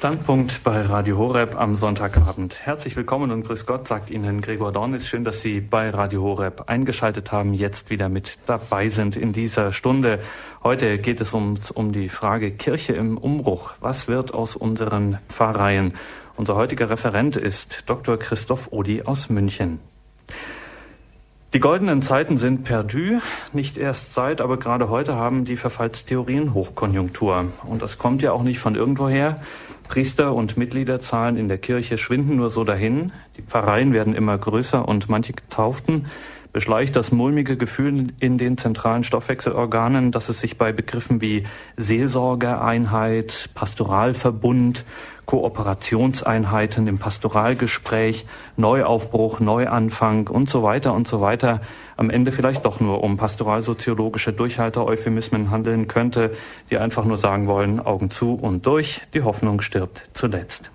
Standpunkt bei Radio Horeb am Sonntagabend. Herzlich willkommen und grüß Gott, sagt Ihnen Gregor Dornis. Schön, dass Sie bei Radio Horeb eingeschaltet haben, jetzt wieder mit dabei sind in dieser Stunde. Heute geht es um, um die Frage Kirche im Umbruch. Was wird aus unseren Pfarreien? Unser heutiger Referent ist Dr. Christoph Odi aus München. Die goldenen Zeiten sind perdu, nicht erst seit, aber gerade heute haben die Verfallstheorien Hochkonjunktur. Und das kommt ja auch nicht von irgendwoher. Priester und Mitgliederzahlen in der Kirche schwinden nur so dahin. Die Pfarreien werden immer größer und manche Getauften beschleicht das mulmige Gefühl in den zentralen Stoffwechselorganen, dass es sich bei Begriffen wie Seelsorgeeinheit, Pastoralverbund, Kooperationseinheiten im Pastoralgespräch, Neuaufbruch, Neuanfang und so weiter und so weiter am Ende vielleicht doch nur um pastoralsoziologische Durchhalter-Euphemismen handeln könnte, die einfach nur sagen wollen, Augen zu und durch, die Hoffnung stirbt zuletzt.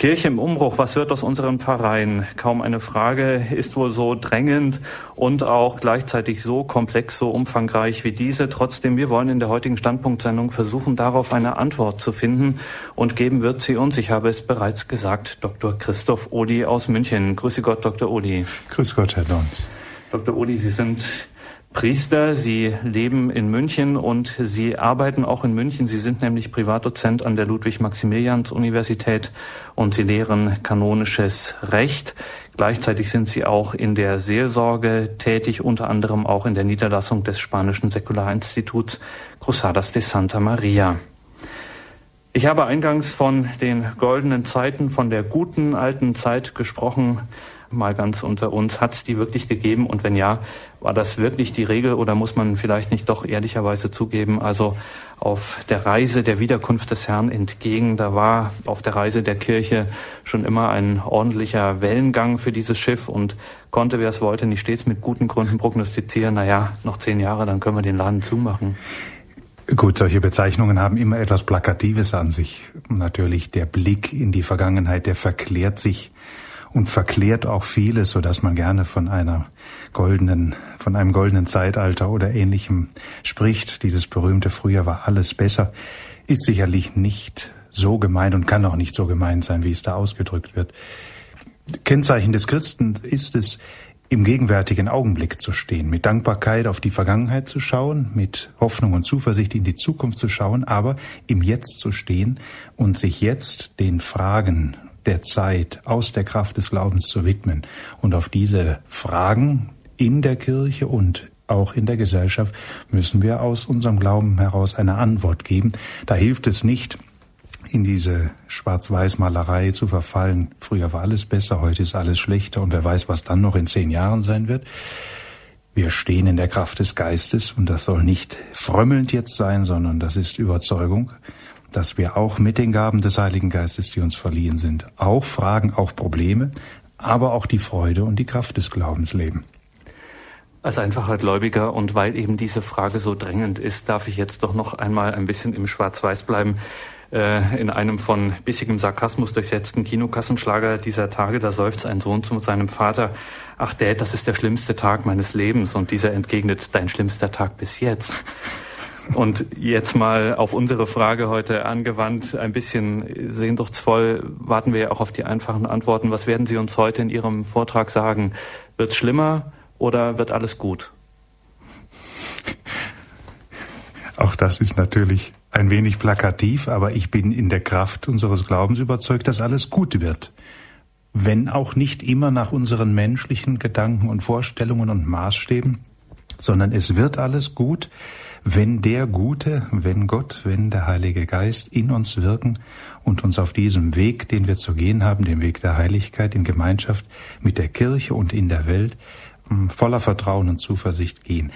Kirche im Umbruch, was wird aus unseren Pfarreien? Kaum eine Frage, ist wohl so drängend und auch gleichzeitig so komplex, so umfangreich wie diese. Trotzdem, wir wollen in der heutigen Standpunktsendung versuchen, darauf eine Antwort zu finden und geben wird sie uns, ich habe es bereits gesagt, Dr. Christoph Odi aus München. Grüße Gott, Dr. Odi. Grüß Gott, Herr Dons. Dr. Odi, Sie sind Priester. Sie leben in München und Sie arbeiten auch in München. Sie sind nämlich Privatdozent an der Ludwig-Maximilians-Universität und Sie lehren kanonisches Recht. Gleichzeitig sind Sie auch in der Seelsorge tätig, unter anderem auch in der Niederlassung des spanischen Säkularinstituts Cruzadas de Santa Maria. Ich habe eingangs von den goldenen Zeiten, von der guten alten Zeit gesprochen, mal ganz unter uns, hat es die wirklich gegeben? Und wenn ja, war das wirklich die Regel oder muss man vielleicht nicht doch ehrlicherweise zugeben, also auf der Reise der Wiederkunft des Herrn entgegen, da war auf der Reise der Kirche schon immer ein ordentlicher Wellengang für dieses Schiff und konnte, wer es wollte, nicht stets mit guten Gründen prognostizieren, naja, noch zehn Jahre, dann können wir den Laden zumachen. Gut, solche Bezeichnungen haben immer etwas Plakatives an sich. Natürlich der Blick in die Vergangenheit, der verklärt sich und verklärt auch vieles, so dass man gerne von einer goldenen, von einem goldenen Zeitalter oder ähnlichem spricht. Dieses berühmte Früher war alles besser, ist sicherlich nicht so gemeint und kann auch nicht so gemeint sein, wie es da ausgedrückt wird. Kennzeichen des Christen ist es, im gegenwärtigen Augenblick zu stehen, mit Dankbarkeit auf die Vergangenheit zu schauen, mit Hoffnung und Zuversicht in die Zukunft zu schauen, aber im Jetzt zu stehen und sich jetzt den Fragen der Zeit aus der Kraft des Glaubens zu widmen und auf diese Fragen in der Kirche und auch in der Gesellschaft müssen wir aus unserem Glauben heraus eine Antwort geben. Da hilft es nicht, in diese Schwarz-Weiß-Malerei zu verfallen. Früher war alles besser, heute ist alles schlechter und wer weiß, was dann noch in zehn Jahren sein wird. Wir stehen in der Kraft des Geistes und das soll nicht frömmelnd jetzt sein, sondern das ist Überzeugung dass wir auch mit den Gaben des Heiligen Geistes, die uns verliehen sind, auch Fragen, auch Probleme, aber auch die Freude und die Kraft des Glaubens leben. Als einfacher Gläubiger und weil eben diese Frage so drängend ist, darf ich jetzt doch noch einmal ein bisschen im Schwarz-Weiß bleiben. Äh, in einem von bissigem Sarkasmus durchsetzten Kinokassenschlager dieser Tage, da seufzt ein Sohn zu seinem Vater, ach Dad, das ist der schlimmste Tag meines Lebens. Und dieser entgegnet, dein schlimmster Tag bis jetzt. Und jetzt mal auf unsere Frage heute angewandt, ein bisschen sehnsuchtsvoll warten wir ja auch auf die einfachen Antworten. Was werden Sie uns heute in Ihrem Vortrag sagen? Wird es schlimmer oder wird alles gut? Auch das ist natürlich ein wenig plakativ, aber ich bin in der Kraft unseres Glaubens überzeugt, dass alles gut wird. Wenn auch nicht immer nach unseren menschlichen Gedanken und Vorstellungen und Maßstäben, sondern es wird alles gut, wenn der Gute, wenn Gott, wenn der Heilige Geist in uns wirken und uns auf diesem Weg, den wir zu gehen haben, dem Weg der Heiligkeit in Gemeinschaft mit der Kirche und in der Welt, hm, voller Vertrauen und Zuversicht gehen.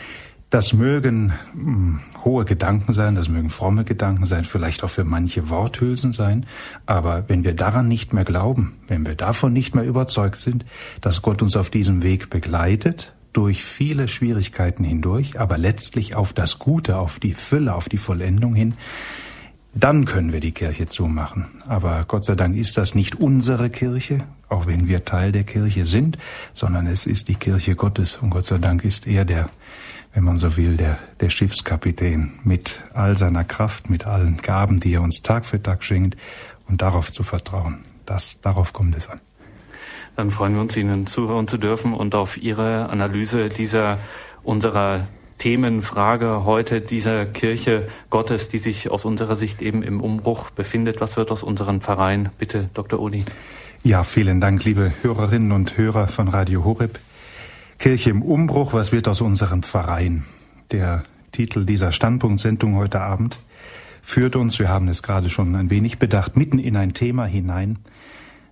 Das mögen hm, hohe Gedanken sein, das mögen fromme Gedanken sein, vielleicht auch für manche Worthülsen sein, aber wenn wir daran nicht mehr glauben, wenn wir davon nicht mehr überzeugt sind, dass Gott uns auf diesem Weg begleitet, durch viele Schwierigkeiten hindurch, aber letztlich auf das Gute, auf die Fülle, auf die Vollendung hin, dann können wir die Kirche zumachen. Aber Gott sei Dank ist das nicht unsere Kirche, auch wenn wir Teil der Kirche sind, sondern es ist die Kirche Gottes. Und Gott sei Dank ist er der, wenn man so will, der, der Schiffskapitän mit all seiner Kraft, mit allen Gaben, die er uns Tag für Tag schenkt und darauf zu vertrauen. Das, darauf kommt es an. Dann freuen wir uns, Ihnen zuhören zu dürfen und auf Ihre Analyse dieser unserer Themenfrage heute dieser Kirche Gottes, die sich aus unserer Sicht eben im Umbruch befindet. Was wird aus unseren Pfarreien? Bitte, Dr. Uli. Ja, vielen Dank, liebe Hörerinnen und Hörer von Radio Horeb. Kirche im Umbruch, was wird aus unseren Pfarreien? Der Titel dieser Standpunktsendung heute Abend führt uns, wir haben es gerade schon ein wenig bedacht, mitten in ein Thema hinein,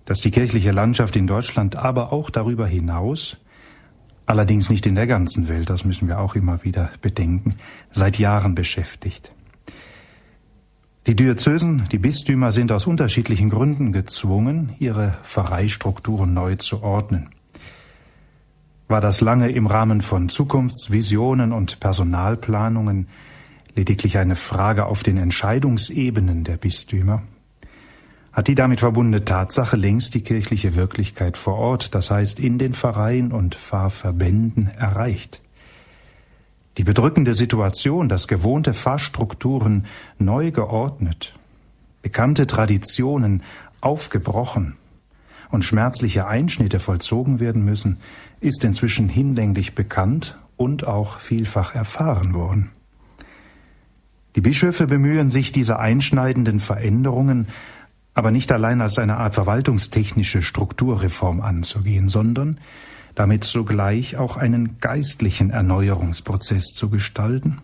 das die kirchliche Landschaft in Deutschland, aber auch darüber hinaus allerdings nicht in der ganzen Welt, das müssen wir auch immer wieder bedenken, seit Jahren beschäftigt. Die Diözesen, die Bistümer sind aus unterschiedlichen Gründen gezwungen, ihre Pfarreistrukturen neu zu ordnen. War das lange im Rahmen von Zukunftsvisionen und Personalplanungen lediglich eine Frage auf den Entscheidungsebenen der Bistümer? Hat die damit verbundene Tatsache längst die kirchliche Wirklichkeit vor Ort, das heißt in den Pfarreien und Pfarrverbänden erreicht. Die bedrückende Situation, dass gewohnte Pfarrstrukturen neu geordnet, bekannte Traditionen aufgebrochen und schmerzliche Einschnitte vollzogen werden müssen, ist inzwischen hinlänglich bekannt und auch vielfach erfahren worden. Die Bischöfe bemühen sich, diese einschneidenden Veränderungen aber nicht allein als eine Art verwaltungstechnische Strukturreform anzugehen, sondern damit sogleich auch einen geistlichen Erneuerungsprozess zu gestalten,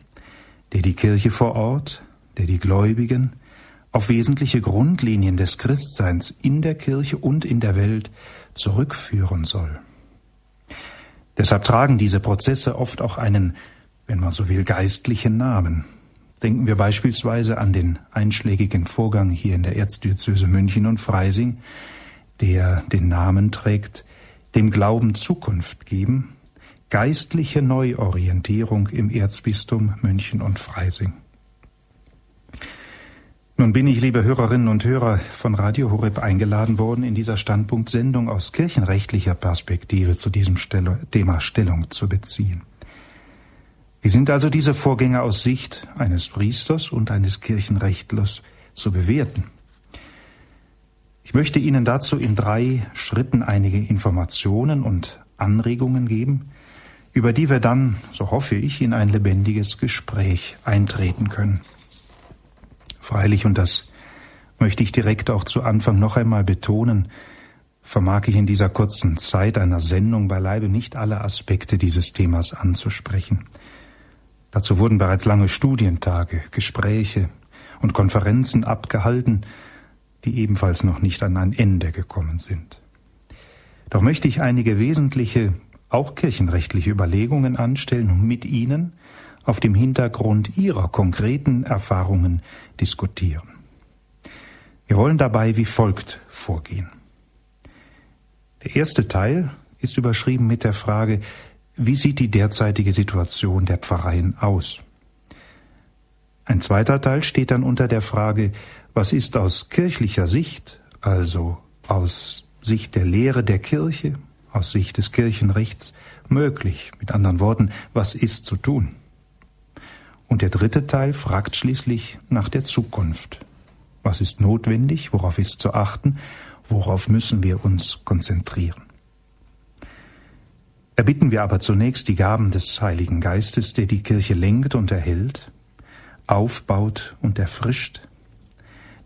der die Kirche vor Ort, der die Gläubigen auf wesentliche Grundlinien des Christseins in der Kirche und in der Welt zurückführen soll. Deshalb tragen diese Prozesse oft auch einen, wenn man so will, geistlichen Namen. Denken wir beispielsweise an den einschlägigen Vorgang hier in der Erzdiözese München und Freising, der den Namen trägt, dem Glauben Zukunft geben, geistliche Neuorientierung im Erzbistum München und Freising. Nun bin ich, liebe Hörerinnen und Hörer von Radio Horeb, eingeladen worden, in dieser Standpunktsendung aus kirchenrechtlicher Perspektive zu diesem Thema Stellung zu beziehen. Wie sind also diese Vorgänge aus Sicht eines Priesters und eines Kirchenrechtlers zu bewerten? Ich möchte Ihnen dazu in drei Schritten einige Informationen und Anregungen geben, über die wir dann, so hoffe ich, in ein lebendiges Gespräch eintreten können. Freilich, und das möchte ich direkt auch zu Anfang noch einmal betonen, vermag ich in dieser kurzen Zeit einer Sendung beileibe nicht alle Aspekte dieses Themas anzusprechen. Dazu wurden bereits lange Studientage, Gespräche und Konferenzen abgehalten, die ebenfalls noch nicht an ein Ende gekommen sind. Doch möchte ich einige wesentliche, auch kirchenrechtliche Überlegungen anstellen und mit Ihnen auf dem Hintergrund Ihrer konkreten Erfahrungen diskutieren. Wir wollen dabei wie folgt vorgehen. Der erste Teil ist überschrieben mit der Frage, wie sieht die derzeitige Situation der Pfarreien aus? Ein zweiter Teil steht dann unter der Frage, was ist aus kirchlicher Sicht, also aus Sicht der Lehre der Kirche, aus Sicht des Kirchenrechts, möglich? Mit anderen Worten, was ist zu tun? Und der dritte Teil fragt schließlich nach der Zukunft. Was ist notwendig? Worauf ist zu achten? Worauf müssen wir uns konzentrieren? Erbitten wir aber zunächst die Gaben des Heiligen Geistes, der die Kirche lenkt und erhält, aufbaut und erfrischt,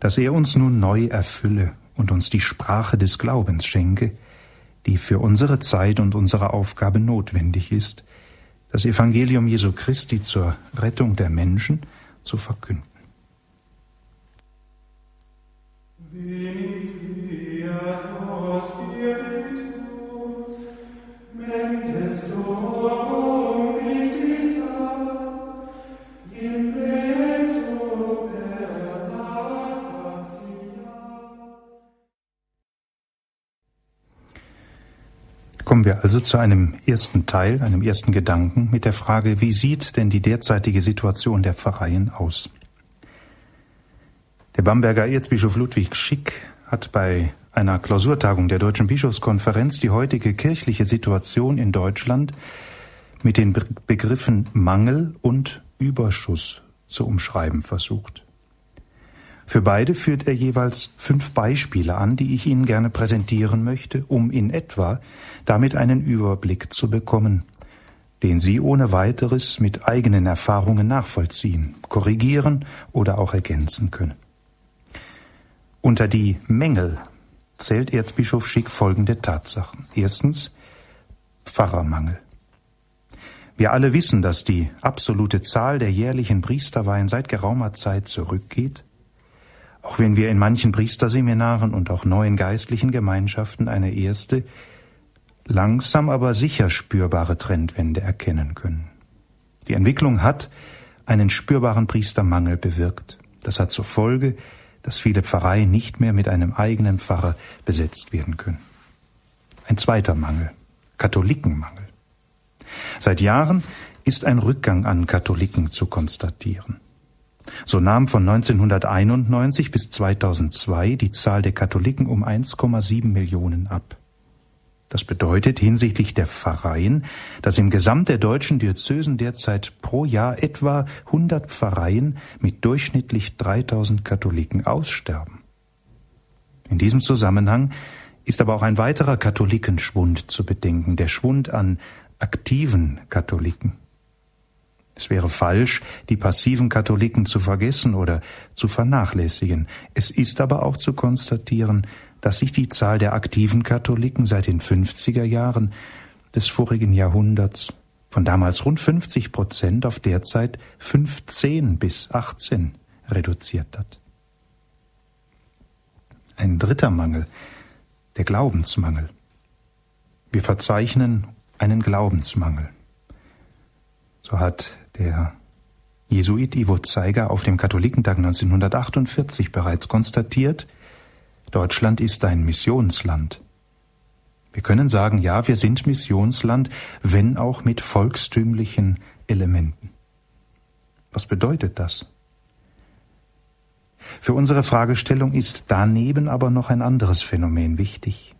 dass er uns nun neu erfülle und uns die Sprache des Glaubens schenke, die für unsere Zeit und unsere Aufgabe notwendig ist, das Evangelium Jesu Christi zur Rettung der Menschen zu verkünden. Kommen wir also zu einem ersten Teil, einem ersten Gedanken mit der Frage, wie sieht denn die derzeitige Situation der Pfarreien aus? Der Bamberger Erzbischof Ludwig Schick hat bei einer Klausurtagung der Deutschen Bischofskonferenz die heutige kirchliche Situation in Deutschland mit den Begriffen Mangel und Überschuss zu umschreiben versucht. Für beide führt er jeweils fünf Beispiele an, die ich Ihnen gerne präsentieren möchte, um in etwa damit einen Überblick zu bekommen, den Sie ohne weiteres mit eigenen Erfahrungen nachvollziehen, korrigieren oder auch ergänzen können. Unter die Mängel zählt Erzbischof Schick folgende Tatsachen. Erstens Pfarrermangel. Wir alle wissen, dass die absolute Zahl der jährlichen Priesterweihen seit geraumer Zeit zurückgeht, auch wenn wir in manchen Priesterseminaren und auch neuen geistlichen Gemeinschaften eine erste, langsam aber sicher spürbare Trendwende erkennen können. Die Entwicklung hat einen spürbaren Priestermangel bewirkt. Das hat zur Folge, dass viele Pfarreien nicht mehr mit einem eigenen Pfarrer besetzt werden können. Ein zweiter Mangel, Katholikenmangel. Seit Jahren ist ein Rückgang an Katholiken zu konstatieren. So nahm von 1991 bis 2002 die Zahl der Katholiken um 1,7 Millionen ab. Das bedeutet hinsichtlich der Pfarreien, dass im Gesamt der deutschen Diözesen derzeit pro Jahr etwa 100 Pfarreien mit durchschnittlich 3000 Katholiken aussterben. In diesem Zusammenhang ist aber auch ein weiterer Katholikenschwund zu bedenken, der Schwund an aktiven Katholiken. Es wäre falsch, die passiven Katholiken zu vergessen oder zu vernachlässigen. Es ist aber auch zu konstatieren, dass sich die Zahl der aktiven Katholiken seit den 50er Jahren des vorigen Jahrhunderts von damals rund 50 Prozent auf derzeit 15 bis 18 reduziert hat. Ein dritter Mangel, der Glaubensmangel. Wir verzeichnen einen Glaubensmangel. So hat der Jesuit Ivo Zeiger auf dem Katholikentag 1948 bereits konstatiert, Deutschland ist ein Missionsland. Wir können sagen, ja, wir sind Missionsland, wenn auch mit volkstümlichen Elementen. Was bedeutet das? Für unsere Fragestellung ist daneben aber noch ein anderes Phänomen wichtig.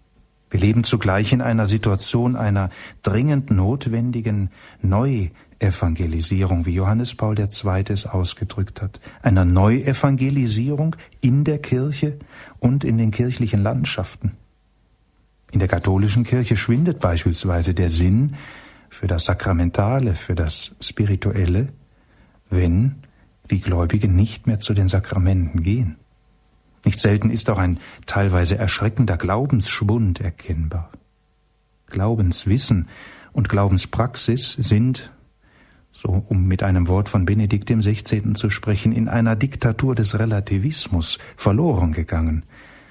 Wir leben zugleich in einer Situation einer dringend notwendigen Neuevangelisierung, wie Johannes Paul II. es ausgedrückt hat, einer Neuevangelisierung in der Kirche und in den kirchlichen Landschaften. In der katholischen Kirche schwindet beispielsweise der Sinn für das Sakramentale, für das Spirituelle, wenn die Gläubigen nicht mehr zu den Sakramenten gehen. Nicht selten ist auch ein teilweise erschreckender Glaubensschwund erkennbar. Glaubenswissen und Glaubenspraxis sind, so um mit einem Wort von Benedikt dem 16. zu sprechen, in einer Diktatur des Relativismus verloren gegangen,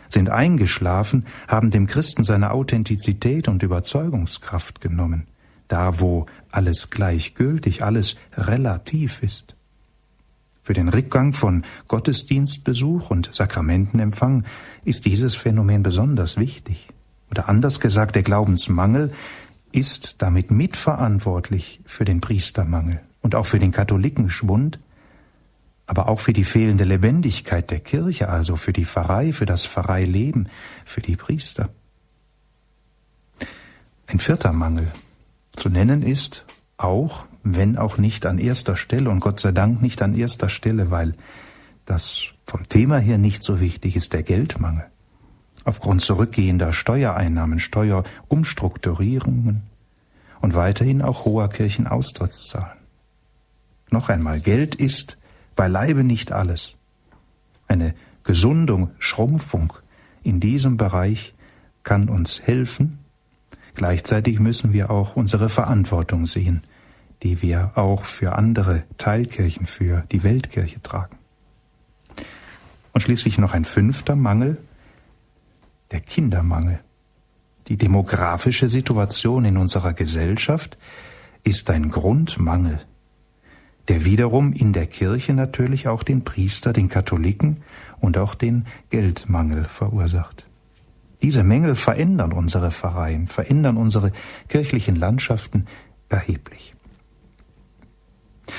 sind eingeschlafen, haben dem Christen seine Authentizität und Überzeugungskraft genommen, da wo alles gleichgültig, alles relativ ist. Für den Rückgang von Gottesdienstbesuch und Sakramentenempfang ist dieses Phänomen besonders wichtig. Oder anders gesagt, der Glaubensmangel ist damit mitverantwortlich für den Priestermangel und auch für den Katholikenschwund, aber auch für die fehlende Lebendigkeit der Kirche, also für die Pfarrei, für das Pfarreileben, für die Priester. Ein vierter Mangel zu nennen ist auch, wenn auch nicht an erster Stelle und Gott sei Dank nicht an erster Stelle, weil das vom Thema her nicht so wichtig ist, der Geldmangel aufgrund zurückgehender Steuereinnahmen, Steuerumstrukturierungen und weiterhin auch hoher Kirchenaustrittszahlen. Noch einmal, Geld ist beileibe nicht alles. Eine Gesundung, Schrumpfung in diesem Bereich kann uns helfen. Gleichzeitig müssen wir auch unsere Verantwortung sehen, die wir auch für andere Teilkirchen, für die Weltkirche tragen. Und schließlich noch ein fünfter Mangel, der Kindermangel. Die demografische Situation in unserer Gesellschaft ist ein Grundmangel, der wiederum in der Kirche natürlich auch den Priester, den Katholiken und auch den Geldmangel verursacht. Diese Mängel verändern unsere Pfarreien, verändern unsere kirchlichen Landschaften erheblich.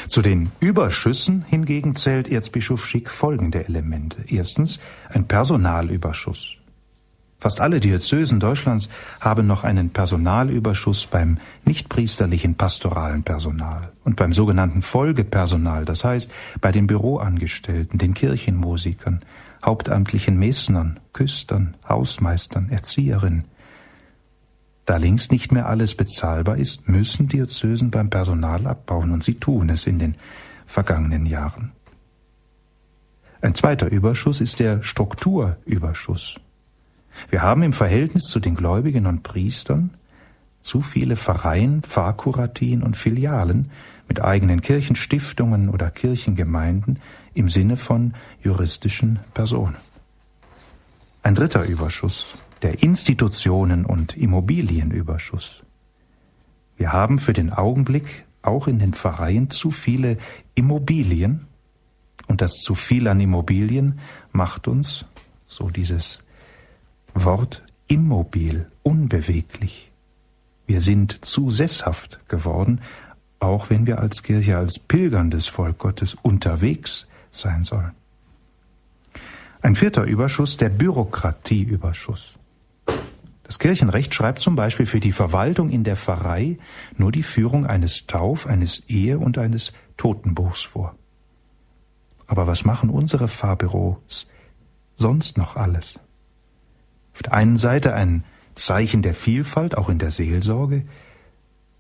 Zu den Überschüssen hingegen zählt Erzbischof Schick folgende Elemente. Erstens ein Personalüberschuss. Fast alle Diözesen Deutschlands haben noch einen Personalüberschuss beim nichtpriesterlichen pastoralen Personal und beim sogenannten Folgepersonal, das heißt bei den Büroangestellten, den Kirchenmusikern, hauptamtlichen Messnern, Küstern, Hausmeistern, Erzieherinnen. Da links nicht mehr alles bezahlbar ist, müssen Diözesen beim Personal abbauen und sie tun es in den vergangenen Jahren. Ein zweiter Überschuss ist der Strukturüberschuss. Wir haben im Verhältnis zu den Gläubigen und Priestern zu viele Pfarreien, Pfarrkuratien und Filialen mit eigenen Kirchenstiftungen oder Kirchengemeinden im Sinne von juristischen Personen. Ein dritter Überschuss, der Institutionen und Immobilienüberschuss. Wir haben für den Augenblick auch in den Pfarreien zu viele Immobilien und das zu viel an Immobilien macht uns, so dieses Wort immobil, unbeweglich. Wir sind zu sesshaft geworden, auch wenn wir als Kirche, als pilgerndes Volk Gottes unterwegs sein sollen. Ein vierter Überschuss, der Bürokratieüberschuss. Das Kirchenrecht schreibt zum Beispiel für die Verwaltung in der Pfarrei nur die Führung eines Tauf-, eines Ehe- und eines Totenbuchs vor. Aber was machen unsere Pfarrbüros sonst noch alles? Auf der einen Seite ein Zeichen der Vielfalt, auch in der Seelsorge,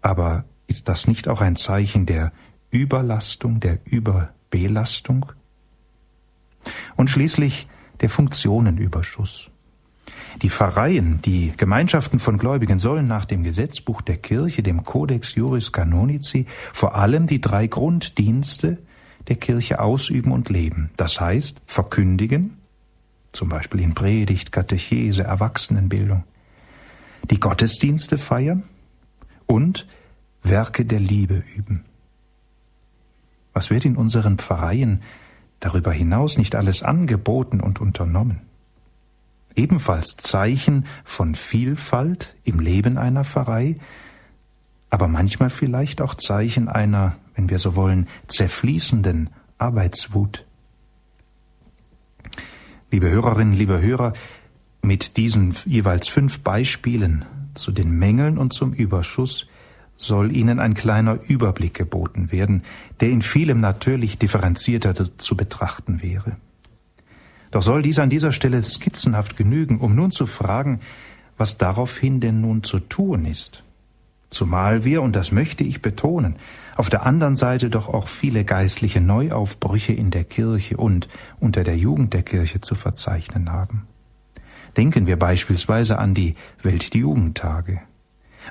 aber ist das nicht auch ein Zeichen der Überlastung, der Überbelastung? Und schließlich der Funktionenüberschuss. Die Pfarreien, die Gemeinschaften von Gläubigen sollen nach dem Gesetzbuch der Kirche, dem Codex Juris Canonici, vor allem die drei Grunddienste der Kirche ausüben und leben. Das heißt, verkündigen, zum Beispiel in Predigt, Katechese, Erwachsenenbildung, die Gottesdienste feiern und Werke der Liebe üben. Was wird in unseren Pfarreien darüber hinaus nicht alles angeboten und unternommen? Ebenfalls Zeichen von Vielfalt im Leben einer Pfarrei, aber manchmal vielleicht auch Zeichen einer, wenn wir so wollen, zerfließenden Arbeitswut. Liebe Hörerinnen, liebe Hörer, mit diesen jeweils fünf Beispielen zu den Mängeln und zum Überschuss soll Ihnen ein kleiner Überblick geboten werden, der in vielem natürlich differenzierter zu betrachten wäre. Doch soll dies an dieser Stelle skizzenhaft genügen, um nun zu fragen, was daraufhin denn nun zu tun ist. Zumal wir, und das möchte ich betonen, auf der anderen Seite doch auch viele geistliche Neuaufbrüche in der Kirche und unter der Jugend der Kirche zu verzeichnen haben. Denken wir beispielsweise an die Weltjugendtage,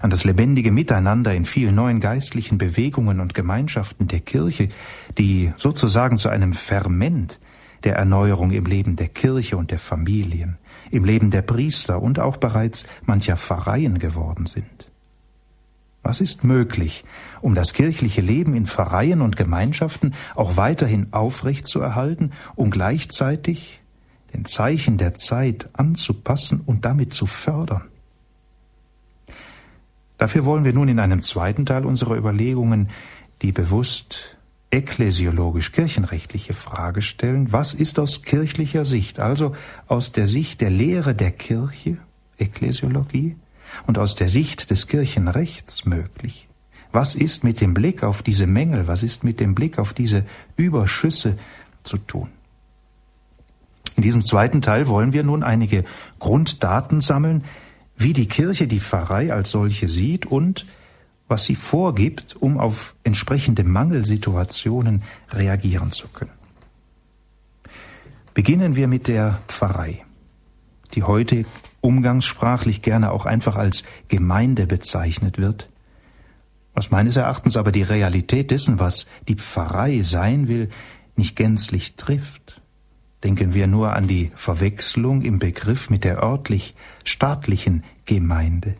an das lebendige Miteinander in vielen neuen geistlichen Bewegungen und Gemeinschaften der Kirche, die sozusagen zu einem Ferment der Erneuerung im Leben der Kirche und der Familien, im Leben der Priester und auch bereits mancher Pfarreien geworden sind. Was ist möglich, um das kirchliche Leben in Pfarreien und Gemeinschaften auch weiterhin aufrechtzuerhalten, um gleichzeitig den Zeichen der Zeit anzupassen und damit zu fördern? Dafür wollen wir nun in einem zweiten Teil unserer Überlegungen die bewusst ekklesiologisch kirchenrechtliche Frage stellen, was ist aus kirchlicher Sicht, also aus der Sicht der Lehre der Kirche, Ekklesiologie, und aus der Sicht des Kirchenrechts möglich? Was ist mit dem Blick auf diese Mängel, was ist mit dem Blick auf diese Überschüsse zu tun? In diesem zweiten Teil wollen wir nun einige Grunddaten sammeln, wie die Kirche die Pfarrei als solche sieht und was sie vorgibt, um auf entsprechende Mangelsituationen reagieren zu können. Beginnen wir mit der Pfarrei, die heute umgangssprachlich gerne auch einfach als Gemeinde bezeichnet wird, was meines Erachtens aber die Realität dessen, was die Pfarrei sein will, nicht gänzlich trifft. Denken wir nur an die Verwechslung im Begriff mit der örtlich staatlichen Gemeinde.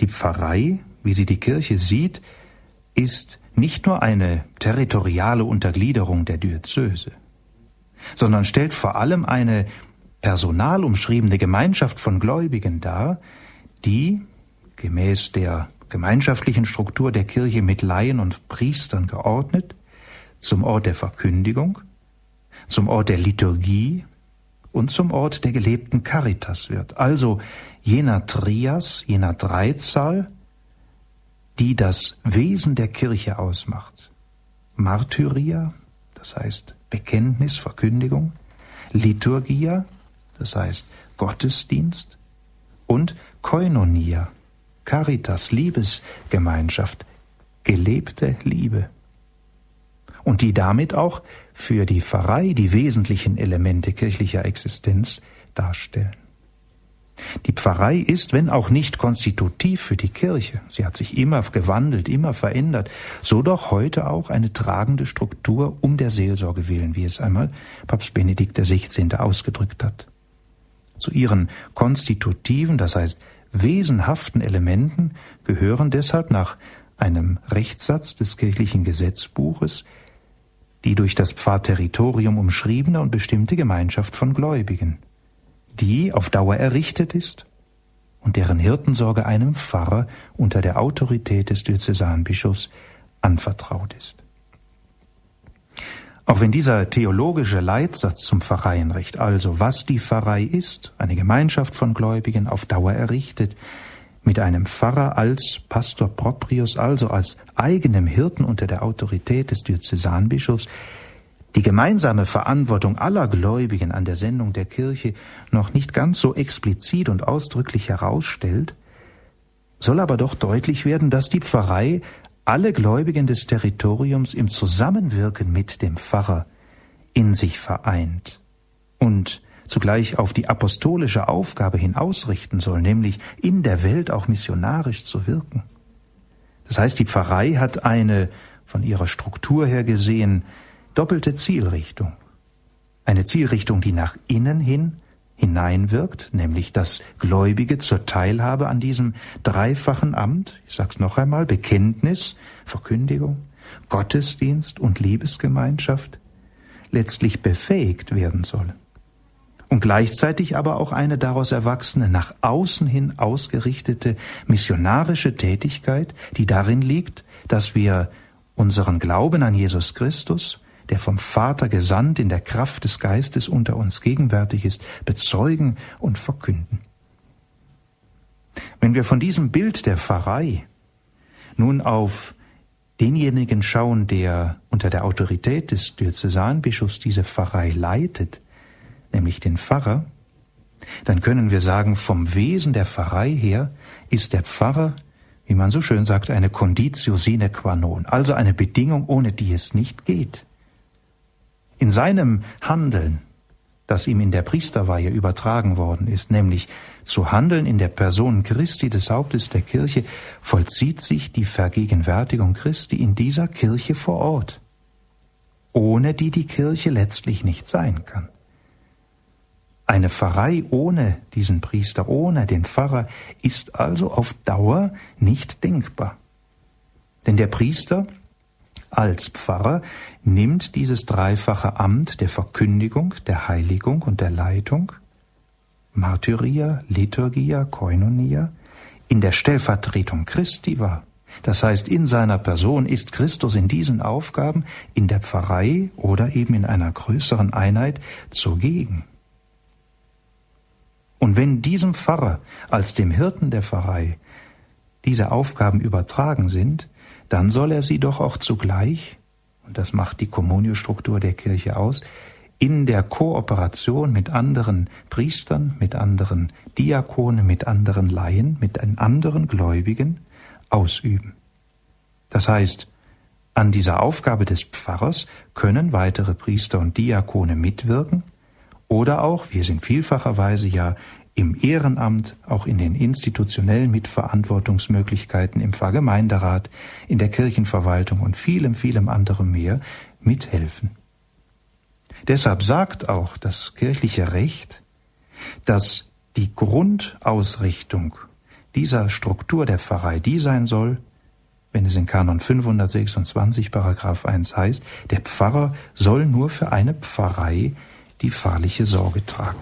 Die Pfarrei, wie sie die Kirche sieht, ist nicht nur eine territoriale Untergliederung der Diözese, sondern stellt vor allem eine personalumschriebene Gemeinschaft von Gläubigen dar, die, gemäß der gemeinschaftlichen Struktur der Kirche mit Laien und Priestern geordnet, zum Ort der Verkündigung, zum Ort der Liturgie und zum Ort der gelebten Caritas wird, also jener Trias, jener Dreizahl, die das Wesen der Kirche ausmacht. Martyria, das heißt Bekenntnis, Verkündigung, Liturgia, das heißt Gottesdienst, und Koinonia, Caritas, Liebesgemeinschaft, gelebte Liebe. Und die damit auch für die Pfarrei die wesentlichen Elemente kirchlicher Existenz darstellen. Die Pfarrei ist, wenn auch nicht konstitutiv für die Kirche, sie hat sich immer gewandelt, immer verändert, so doch heute auch eine tragende Struktur um der Seelsorge willen, wie es einmal Papst Benedikt XVI. ausgedrückt hat. Zu ihren konstitutiven, das heißt wesenhaften Elementen gehören deshalb nach einem Rechtssatz des kirchlichen Gesetzbuches die durch das Pfarrterritorium umschriebene und bestimmte Gemeinschaft von Gläubigen, die auf Dauer errichtet ist und deren Hirtensorge einem Pfarrer unter der Autorität des Diözesanbischofs anvertraut ist. Auch wenn dieser theologische Leitsatz zum Pfarreienrecht, also was die Pfarrei ist, eine Gemeinschaft von Gläubigen auf Dauer errichtet, mit einem Pfarrer als Pastor Proprius, also als eigenem Hirten unter der Autorität des Diözesanbischofs, die gemeinsame Verantwortung aller Gläubigen an der Sendung der Kirche noch nicht ganz so explizit und ausdrücklich herausstellt, soll aber doch deutlich werden, dass die Pfarrei alle Gläubigen des Territoriums im Zusammenwirken mit dem Pfarrer in sich vereint und zugleich auf die apostolische Aufgabe hin ausrichten soll, nämlich in der Welt auch missionarisch zu wirken. Das heißt, die Pfarrei hat eine, von ihrer Struktur her gesehen, doppelte Zielrichtung. Eine Zielrichtung, die nach innen hin hineinwirkt, nämlich dass Gläubige zur Teilhabe an diesem dreifachen Amt, ich sag's noch einmal, Bekenntnis, Verkündigung, Gottesdienst und Liebesgemeinschaft, letztlich befähigt werden sollen. Und gleichzeitig aber auch eine daraus erwachsene, nach außen hin ausgerichtete missionarische Tätigkeit, die darin liegt, dass wir unseren Glauben an Jesus Christus der vom Vater gesandt in der Kraft des Geistes unter uns gegenwärtig ist, bezeugen und verkünden. Wenn wir von diesem Bild der Pfarrei nun auf denjenigen schauen, der unter der Autorität des Diözesanbischofs diese Pfarrei leitet, nämlich den Pfarrer, dann können wir sagen, vom Wesen der Pfarrei her ist der Pfarrer, wie man so schön sagt, eine Conditio sine qua non, also eine Bedingung, ohne die es nicht geht. In seinem Handeln, das ihm in der Priesterweihe übertragen worden ist, nämlich zu handeln in der Person Christi des Hauptes der Kirche, vollzieht sich die Vergegenwärtigung Christi in dieser Kirche vor Ort, ohne die die Kirche letztlich nicht sein kann. Eine Pfarrei ohne diesen Priester, ohne den Pfarrer ist also auf Dauer nicht denkbar. Denn der Priester als Pfarrer nimmt dieses dreifache Amt der Verkündigung, der Heiligung und der Leitung, Martyria, Liturgia, Koinonia, in der Stellvertretung Christi wahr. Das heißt, in seiner Person ist Christus in diesen Aufgaben in der Pfarrei oder eben in einer größeren Einheit zugegen. Und wenn diesem Pfarrer als dem Hirten der Pfarrei diese Aufgaben übertragen sind, dann soll er sie doch auch zugleich, und das macht die Kommuniostruktur der Kirche aus, in der Kooperation mit anderen Priestern, mit anderen Diakonen, mit anderen Laien, mit anderen Gläubigen ausüben. Das heißt, an dieser Aufgabe des Pfarrers können weitere Priester und Diakone mitwirken oder auch, wie es in vielfacher Weise ja im Ehrenamt, auch in den institutionellen Mitverantwortungsmöglichkeiten im Pfarrgemeinderat, in der Kirchenverwaltung und vielem, vielem anderem mehr mithelfen. Deshalb sagt auch das kirchliche Recht, dass die Grundausrichtung dieser Struktur der Pfarrei die sein soll, wenn es in Kanon 526 Paragraph 1 heißt, der Pfarrer soll nur für eine Pfarrei die pfarrliche Sorge tragen.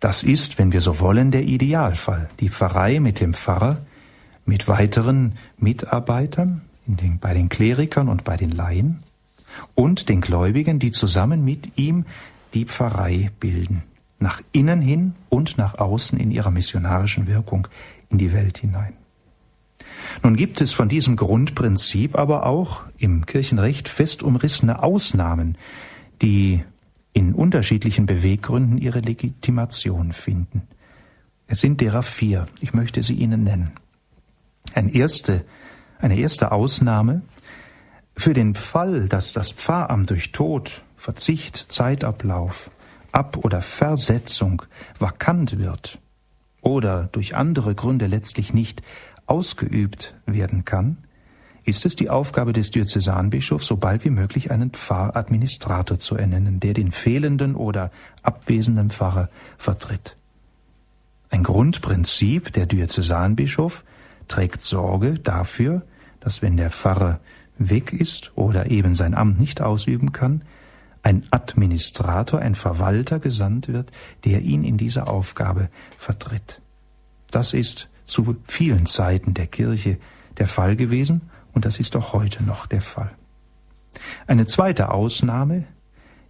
Das ist, wenn wir so wollen, der Idealfall. Die Pfarrei mit dem Pfarrer, mit weiteren Mitarbeitern den, bei den Klerikern und bei den Laien und den Gläubigen, die zusammen mit ihm die Pfarrei bilden, nach innen hin und nach außen in ihrer missionarischen Wirkung in die Welt hinein. Nun gibt es von diesem Grundprinzip aber auch im Kirchenrecht fest umrissene Ausnahmen, die in unterschiedlichen Beweggründen ihre Legitimation finden. Es sind derer vier. Ich möchte sie Ihnen nennen. Ein erste, eine erste Ausnahme für den Fall, dass das Pfarramt durch Tod, Verzicht, Zeitablauf, Ab- oder Versetzung vakant wird oder durch andere Gründe letztlich nicht ausgeübt werden kann, ist es die Aufgabe des Diözesanbischofs, so bald wie möglich einen Pfarradministrator zu ernennen, der den fehlenden oder abwesenden Pfarrer vertritt. Ein Grundprinzip der Diözesanbischof trägt Sorge dafür, dass wenn der Pfarrer weg ist oder eben sein Amt nicht ausüben kann, ein Administrator, ein Verwalter gesandt wird, der ihn in dieser Aufgabe vertritt. Das ist zu vielen Zeiten der Kirche der Fall gewesen und das ist auch heute noch der Fall. Eine zweite Ausnahme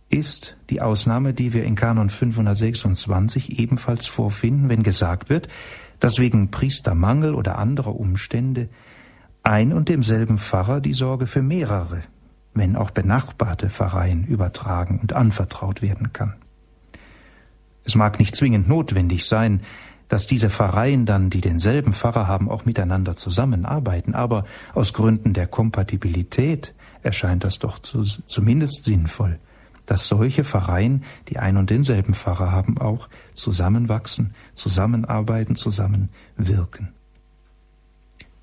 ist die Ausnahme, die wir in Kanon 526 ebenfalls vorfinden, wenn gesagt wird, dass wegen Priestermangel oder anderer Umstände ein und demselben Pfarrer die Sorge für mehrere, wenn auch benachbarte Pfarreien übertragen und anvertraut werden kann. Es mag nicht zwingend notwendig sein, dass diese Pfarreien dann, die denselben Pfarrer haben, auch miteinander zusammenarbeiten, aber aus Gründen der Kompatibilität erscheint das doch zu, zumindest sinnvoll, dass solche Pfarreien, die ein und denselben Pfarrer haben, auch zusammenwachsen, zusammenarbeiten, zusammenwirken.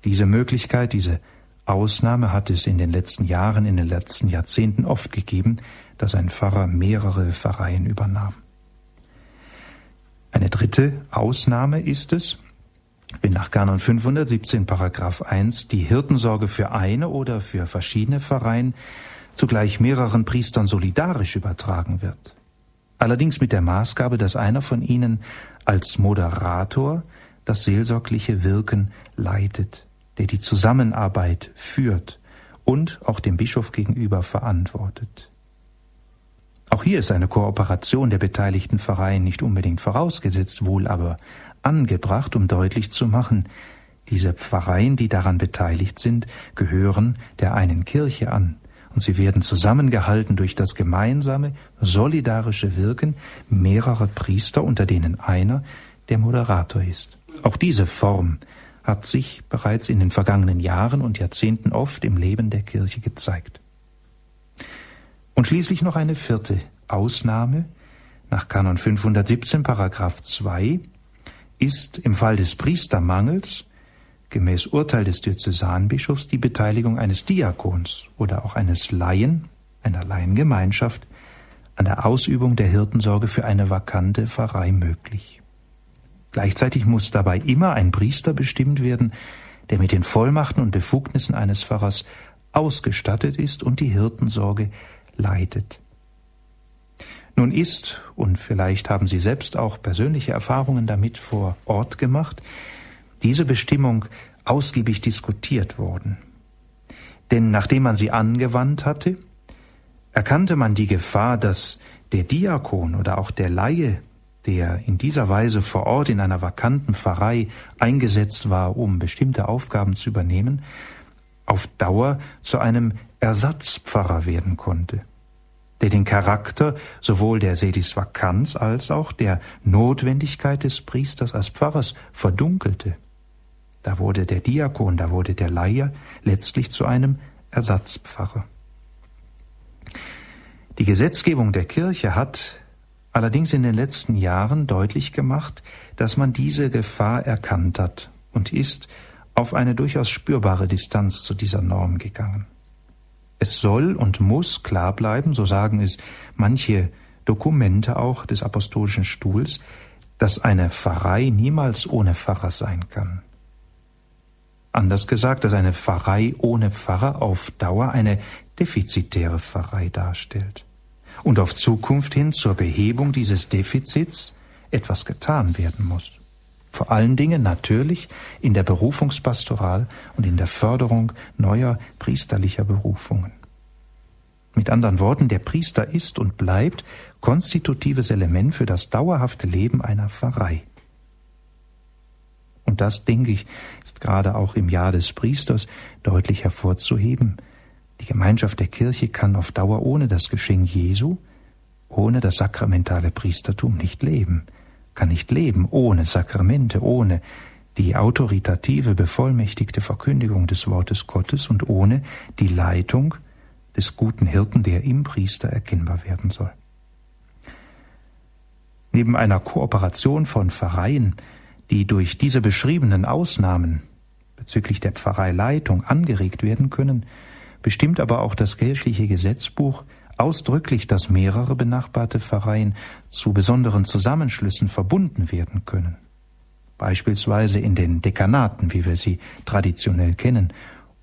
Diese Möglichkeit, diese Ausnahme hat es in den letzten Jahren, in den letzten Jahrzehnten oft gegeben, dass ein Pfarrer mehrere Pfarreien übernahm. Eine dritte Ausnahme ist es, wenn nach Kanon 517 Paragraph 1 die Hirtensorge für eine oder für verschiedene Pfarreien zugleich mehreren Priestern solidarisch übertragen wird. Allerdings mit der Maßgabe, dass einer von ihnen als Moderator das seelsorgliche Wirken leitet, der die Zusammenarbeit führt und auch dem Bischof gegenüber verantwortet. Auch hier ist eine Kooperation der beteiligten Pfarreien nicht unbedingt vorausgesetzt, wohl aber angebracht, um deutlich zu machen, diese Pfarreien, die daran beteiligt sind, gehören der einen Kirche an und sie werden zusammengehalten durch das gemeinsame, solidarische Wirken mehrerer Priester, unter denen einer der Moderator ist. Auch diese Form hat sich bereits in den vergangenen Jahren und Jahrzehnten oft im Leben der Kirche gezeigt. Und schließlich noch eine vierte Ausnahme nach Kanon 517 Paragraph 2 ist im Fall des Priestermangels gemäß Urteil des Diözesanbischofs die Beteiligung eines Diakons oder auch eines Laien, einer Laiengemeinschaft, an der Ausübung der Hirtensorge für eine vakante Pfarrei möglich. Gleichzeitig muss dabei immer ein Priester bestimmt werden, der mit den Vollmachten und Befugnissen eines Pfarrers ausgestattet ist und die Hirtensorge leitet. Nun ist, und vielleicht haben Sie selbst auch persönliche Erfahrungen damit vor Ort gemacht, diese Bestimmung ausgiebig diskutiert worden. Denn nachdem man sie angewandt hatte, erkannte man die Gefahr, dass der Diakon oder auch der Laie, der in dieser Weise vor Ort in einer vakanten Pfarrei eingesetzt war, um bestimmte Aufgaben zu übernehmen, auf Dauer zu einem Ersatzpfarrer werden konnte, der den Charakter sowohl der Sedis Vakanz als auch der Notwendigkeit des Priesters als Pfarrers verdunkelte. Da wurde der Diakon, da wurde der Laie letztlich zu einem Ersatzpfarrer. Die Gesetzgebung der Kirche hat allerdings in den letzten Jahren deutlich gemacht, dass man diese Gefahr erkannt hat und ist auf eine durchaus spürbare Distanz zu dieser Norm gegangen. Es soll und muss klar bleiben, so sagen es manche Dokumente auch des Apostolischen Stuhls, dass eine Pfarrei niemals ohne Pfarrer sein kann. Anders gesagt, dass eine Pfarrei ohne Pfarrer auf Dauer eine defizitäre Pfarrei darstellt und auf Zukunft hin zur Behebung dieses Defizits etwas getan werden muss. Vor allen Dingen natürlich in der Berufungspastoral und in der Förderung neuer priesterlicher Berufungen. Mit anderen Worten, der Priester ist und bleibt konstitutives Element für das dauerhafte Leben einer Pfarrei. Und das, denke ich, ist gerade auch im Jahr des Priesters deutlich hervorzuheben. Die Gemeinschaft der Kirche kann auf Dauer ohne das Geschenk Jesu, ohne das sakramentale Priestertum nicht leben, kann nicht leben ohne Sakramente, ohne die autoritative, bevollmächtigte Verkündigung des Wortes Gottes und ohne die Leitung des guten Hirten, der im Priester erkennbar werden soll. Neben einer Kooperation von Pfarreien, die durch diese beschriebenen Ausnahmen bezüglich der Pfarreileitung angeregt werden können, bestimmt aber auch das kirchliche Gesetzbuch ausdrücklich, dass mehrere benachbarte Pfarreien zu besonderen Zusammenschlüssen verbunden werden können. Beispielsweise in den Dekanaten, wie wir sie traditionell kennen,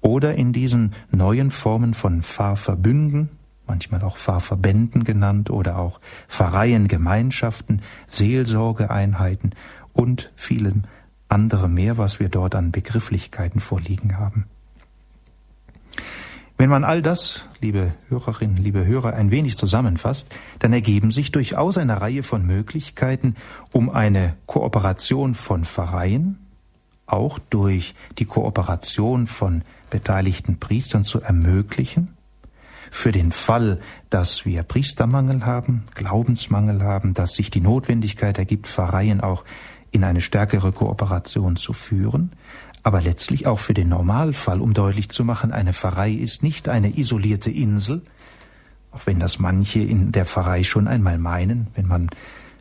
oder in diesen neuen Formen von Pfarrverbünden, manchmal auch Pfarrverbänden genannt oder auch Pfarreiengemeinschaften, Seelsorgeeinheiten und vielem andere mehr, was wir dort an Begrifflichkeiten vorliegen haben. Wenn man all das, liebe Hörerinnen, liebe Hörer, ein wenig zusammenfasst, dann ergeben sich durchaus eine Reihe von Möglichkeiten, um eine Kooperation von Pfarreien, auch durch die Kooperation von beteiligten Priestern zu ermöglichen, für den Fall, dass wir Priestermangel haben, Glaubensmangel haben, dass sich die Notwendigkeit ergibt, Pfarreien auch in eine stärkere Kooperation zu führen, aber letztlich auch für den Normalfall, um deutlich zu machen, eine Pfarrei ist nicht eine isolierte Insel, auch wenn das manche in der Pfarrei schon einmal meinen, wenn man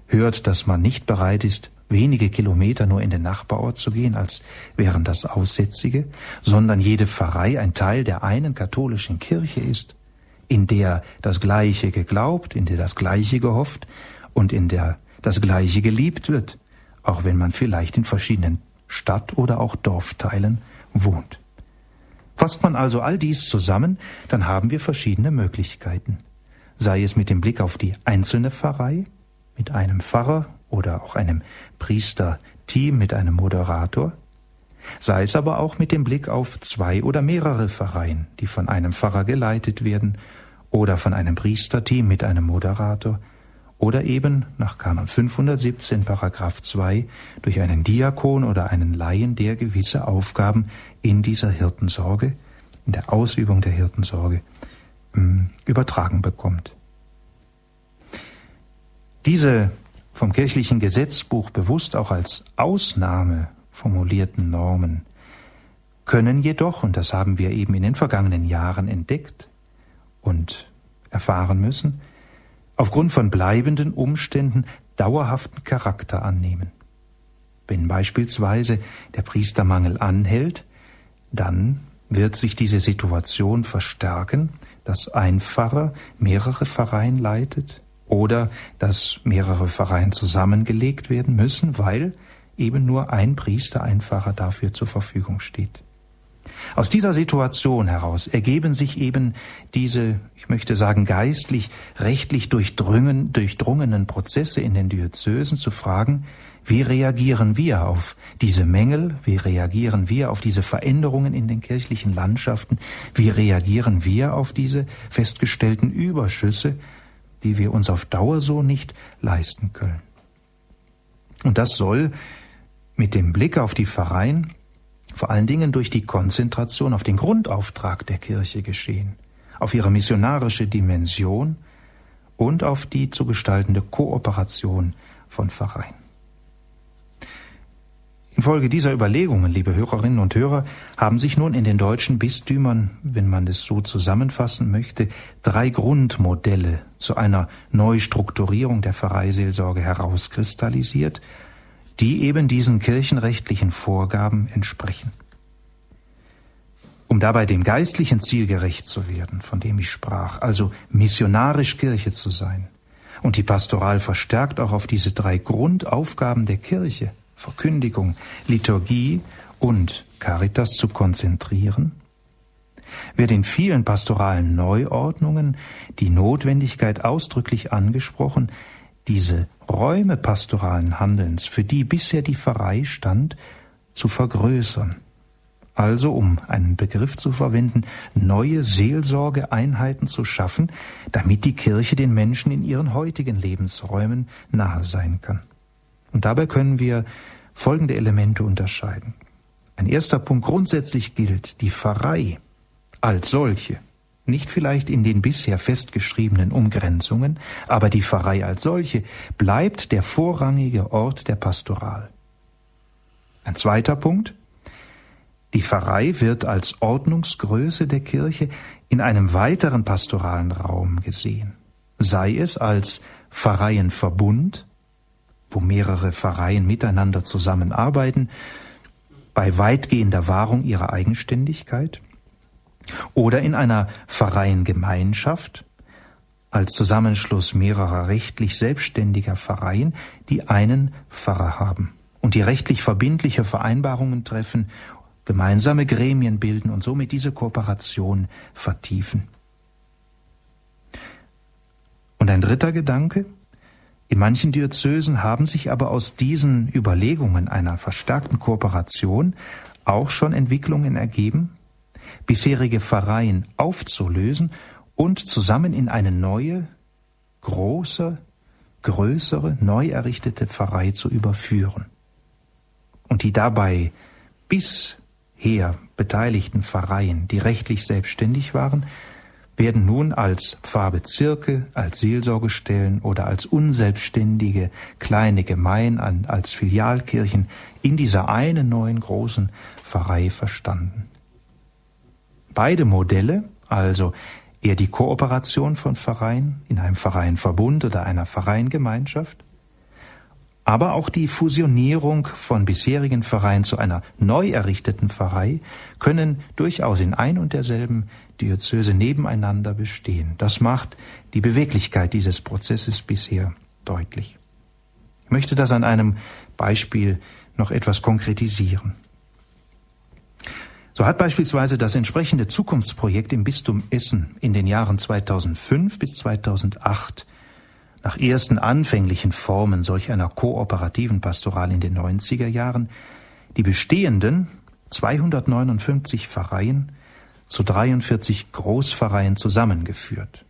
hört, dass man nicht bereit ist, wenige Kilometer nur in den Nachbarort zu gehen, als wären das Aussätzige, sondern jede Pfarrei ein Teil der einen katholischen Kirche ist, in der das Gleiche geglaubt, in der das Gleiche gehofft und in der das Gleiche geliebt wird, auch wenn man vielleicht in verschiedenen Stadt- oder auch Dorfteilen wohnt. Fasst man also all dies zusammen, dann haben wir verschiedene Möglichkeiten. Sei es mit dem Blick auf die einzelne Pfarrei, mit einem Pfarrer oder auch einem Priesterteam mit einem Moderator, sei es aber auch mit dem Blick auf zwei oder mehrere Pfarreien, die von einem Pfarrer geleitet werden oder von einem Priesterteam mit einem Moderator oder eben nach Kanon 517 Paragraph 2 durch einen Diakon oder einen Laien, der gewisse Aufgaben in dieser Hirtensorge, in der Ausübung der Hirtensorge mm, übertragen bekommt. Diese vom kirchlichen Gesetzbuch bewusst auch als Ausnahme formulierten Normen können jedoch, und das haben wir eben in den vergangenen Jahren entdeckt und erfahren müssen, aufgrund von bleibenden Umständen dauerhaften Charakter annehmen. Wenn beispielsweise der Priestermangel anhält, dann wird sich diese Situation verstärken, dass ein Pfarrer mehrere Pfarreien leitet oder dass mehrere Pfarreien zusammengelegt werden müssen, weil eben nur ein Priester, ein Pfarrer dafür zur Verfügung steht. Aus dieser Situation heraus ergeben sich eben diese, ich möchte sagen, geistlich, rechtlich durchdrungen, durchdrungenen Prozesse in den Diözesen zu fragen, wie reagieren wir auf diese Mängel? Wie reagieren wir auf diese Veränderungen in den kirchlichen Landschaften? Wie reagieren wir auf diese festgestellten Überschüsse, die wir uns auf Dauer so nicht leisten können? Und das soll mit dem Blick auf die Pfarreien vor allen Dingen durch die Konzentration auf den Grundauftrag der Kirche geschehen, auf ihre missionarische Dimension und auf die zu gestaltende Kooperation von Pfarreien. Infolge dieser Überlegungen, liebe Hörerinnen und Hörer, haben sich nun in den deutschen Bistümern, wenn man es so zusammenfassen möchte, drei Grundmodelle zu einer Neustrukturierung der Pfarreiseelsorge herauskristallisiert die eben diesen kirchenrechtlichen Vorgaben entsprechen. Um dabei dem geistlichen Ziel gerecht zu werden, von dem ich sprach, also missionarisch Kirche zu sein, und die Pastoral verstärkt auch auf diese drei Grundaufgaben der Kirche, Verkündigung, Liturgie und Caritas zu konzentrieren, wird in vielen pastoralen Neuordnungen die Notwendigkeit ausdrücklich angesprochen, diese Räume pastoralen Handelns, für die bisher die Pfarrei stand, zu vergrößern. Also, um einen Begriff zu verwenden, neue Seelsorgeeinheiten zu schaffen, damit die Kirche den Menschen in ihren heutigen Lebensräumen nahe sein kann. Und dabei können wir folgende Elemente unterscheiden. Ein erster Punkt grundsätzlich gilt, die Pfarrei als solche nicht vielleicht in den bisher festgeschriebenen Umgrenzungen, aber die Pfarrei als solche bleibt der vorrangige Ort der Pastoral. Ein zweiter Punkt. Die Pfarrei wird als Ordnungsgröße der Kirche in einem weiteren pastoralen Raum gesehen, sei es als Pfarreienverbund, wo mehrere Pfarreien miteinander zusammenarbeiten, bei weitgehender Wahrung ihrer Eigenständigkeit, oder in einer Pfarreiengemeinschaft als Zusammenschluss mehrerer rechtlich selbstständiger Pfarreien, die einen Pfarrer haben und die rechtlich verbindliche Vereinbarungen treffen, gemeinsame Gremien bilden und somit diese Kooperation vertiefen. Und ein dritter Gedanke, in manchen Diözesen haben sich aber aus diesen Überlegungen einer verstärkten Kooperation auch schon Entwicklungen ergeben, bisherige Pfarreien aufzulösen und zusammen in eine neue, große, größere, neu errichtete Pfarrei zu überführen. Und die dabei bisher beteiligten Pfarreien, die rechtlich selbstständig waren, werden nun als Pfarrbezirke, als Seelsorgestellen oder als unselbstständige kleine Gemeinden, als Filialkirchen in dieser einen neuen großen Pfarrei verstanden. Beide Modelle, also eher die Kooperation von Pfarreien in einem Pfarreienverbund oder einer Pfarreiengemeinschaft, aber auch die Fusionierung von bisherigen Pfarreien zu einer neu errichteten Pfarrei können durchaus in ein und derselben Diözese nebeneinander bestehen. Das macht die Beweglichkeit dieses Prozesses bisher deutlich. Ich möchte das an einem Beispiel noch etwas konkretisieren. So hat beispielsweise das entsprechende Zukunftsprojekt im Bistum Essen in den Jahren 2005 bis 2008 nach ersten anfänglichen Formen solch einer kooperativen Pastoral in den 90er Jahren die bestehenden 259 Pfarreien zu 43 Großpfarreien zusammengeführt.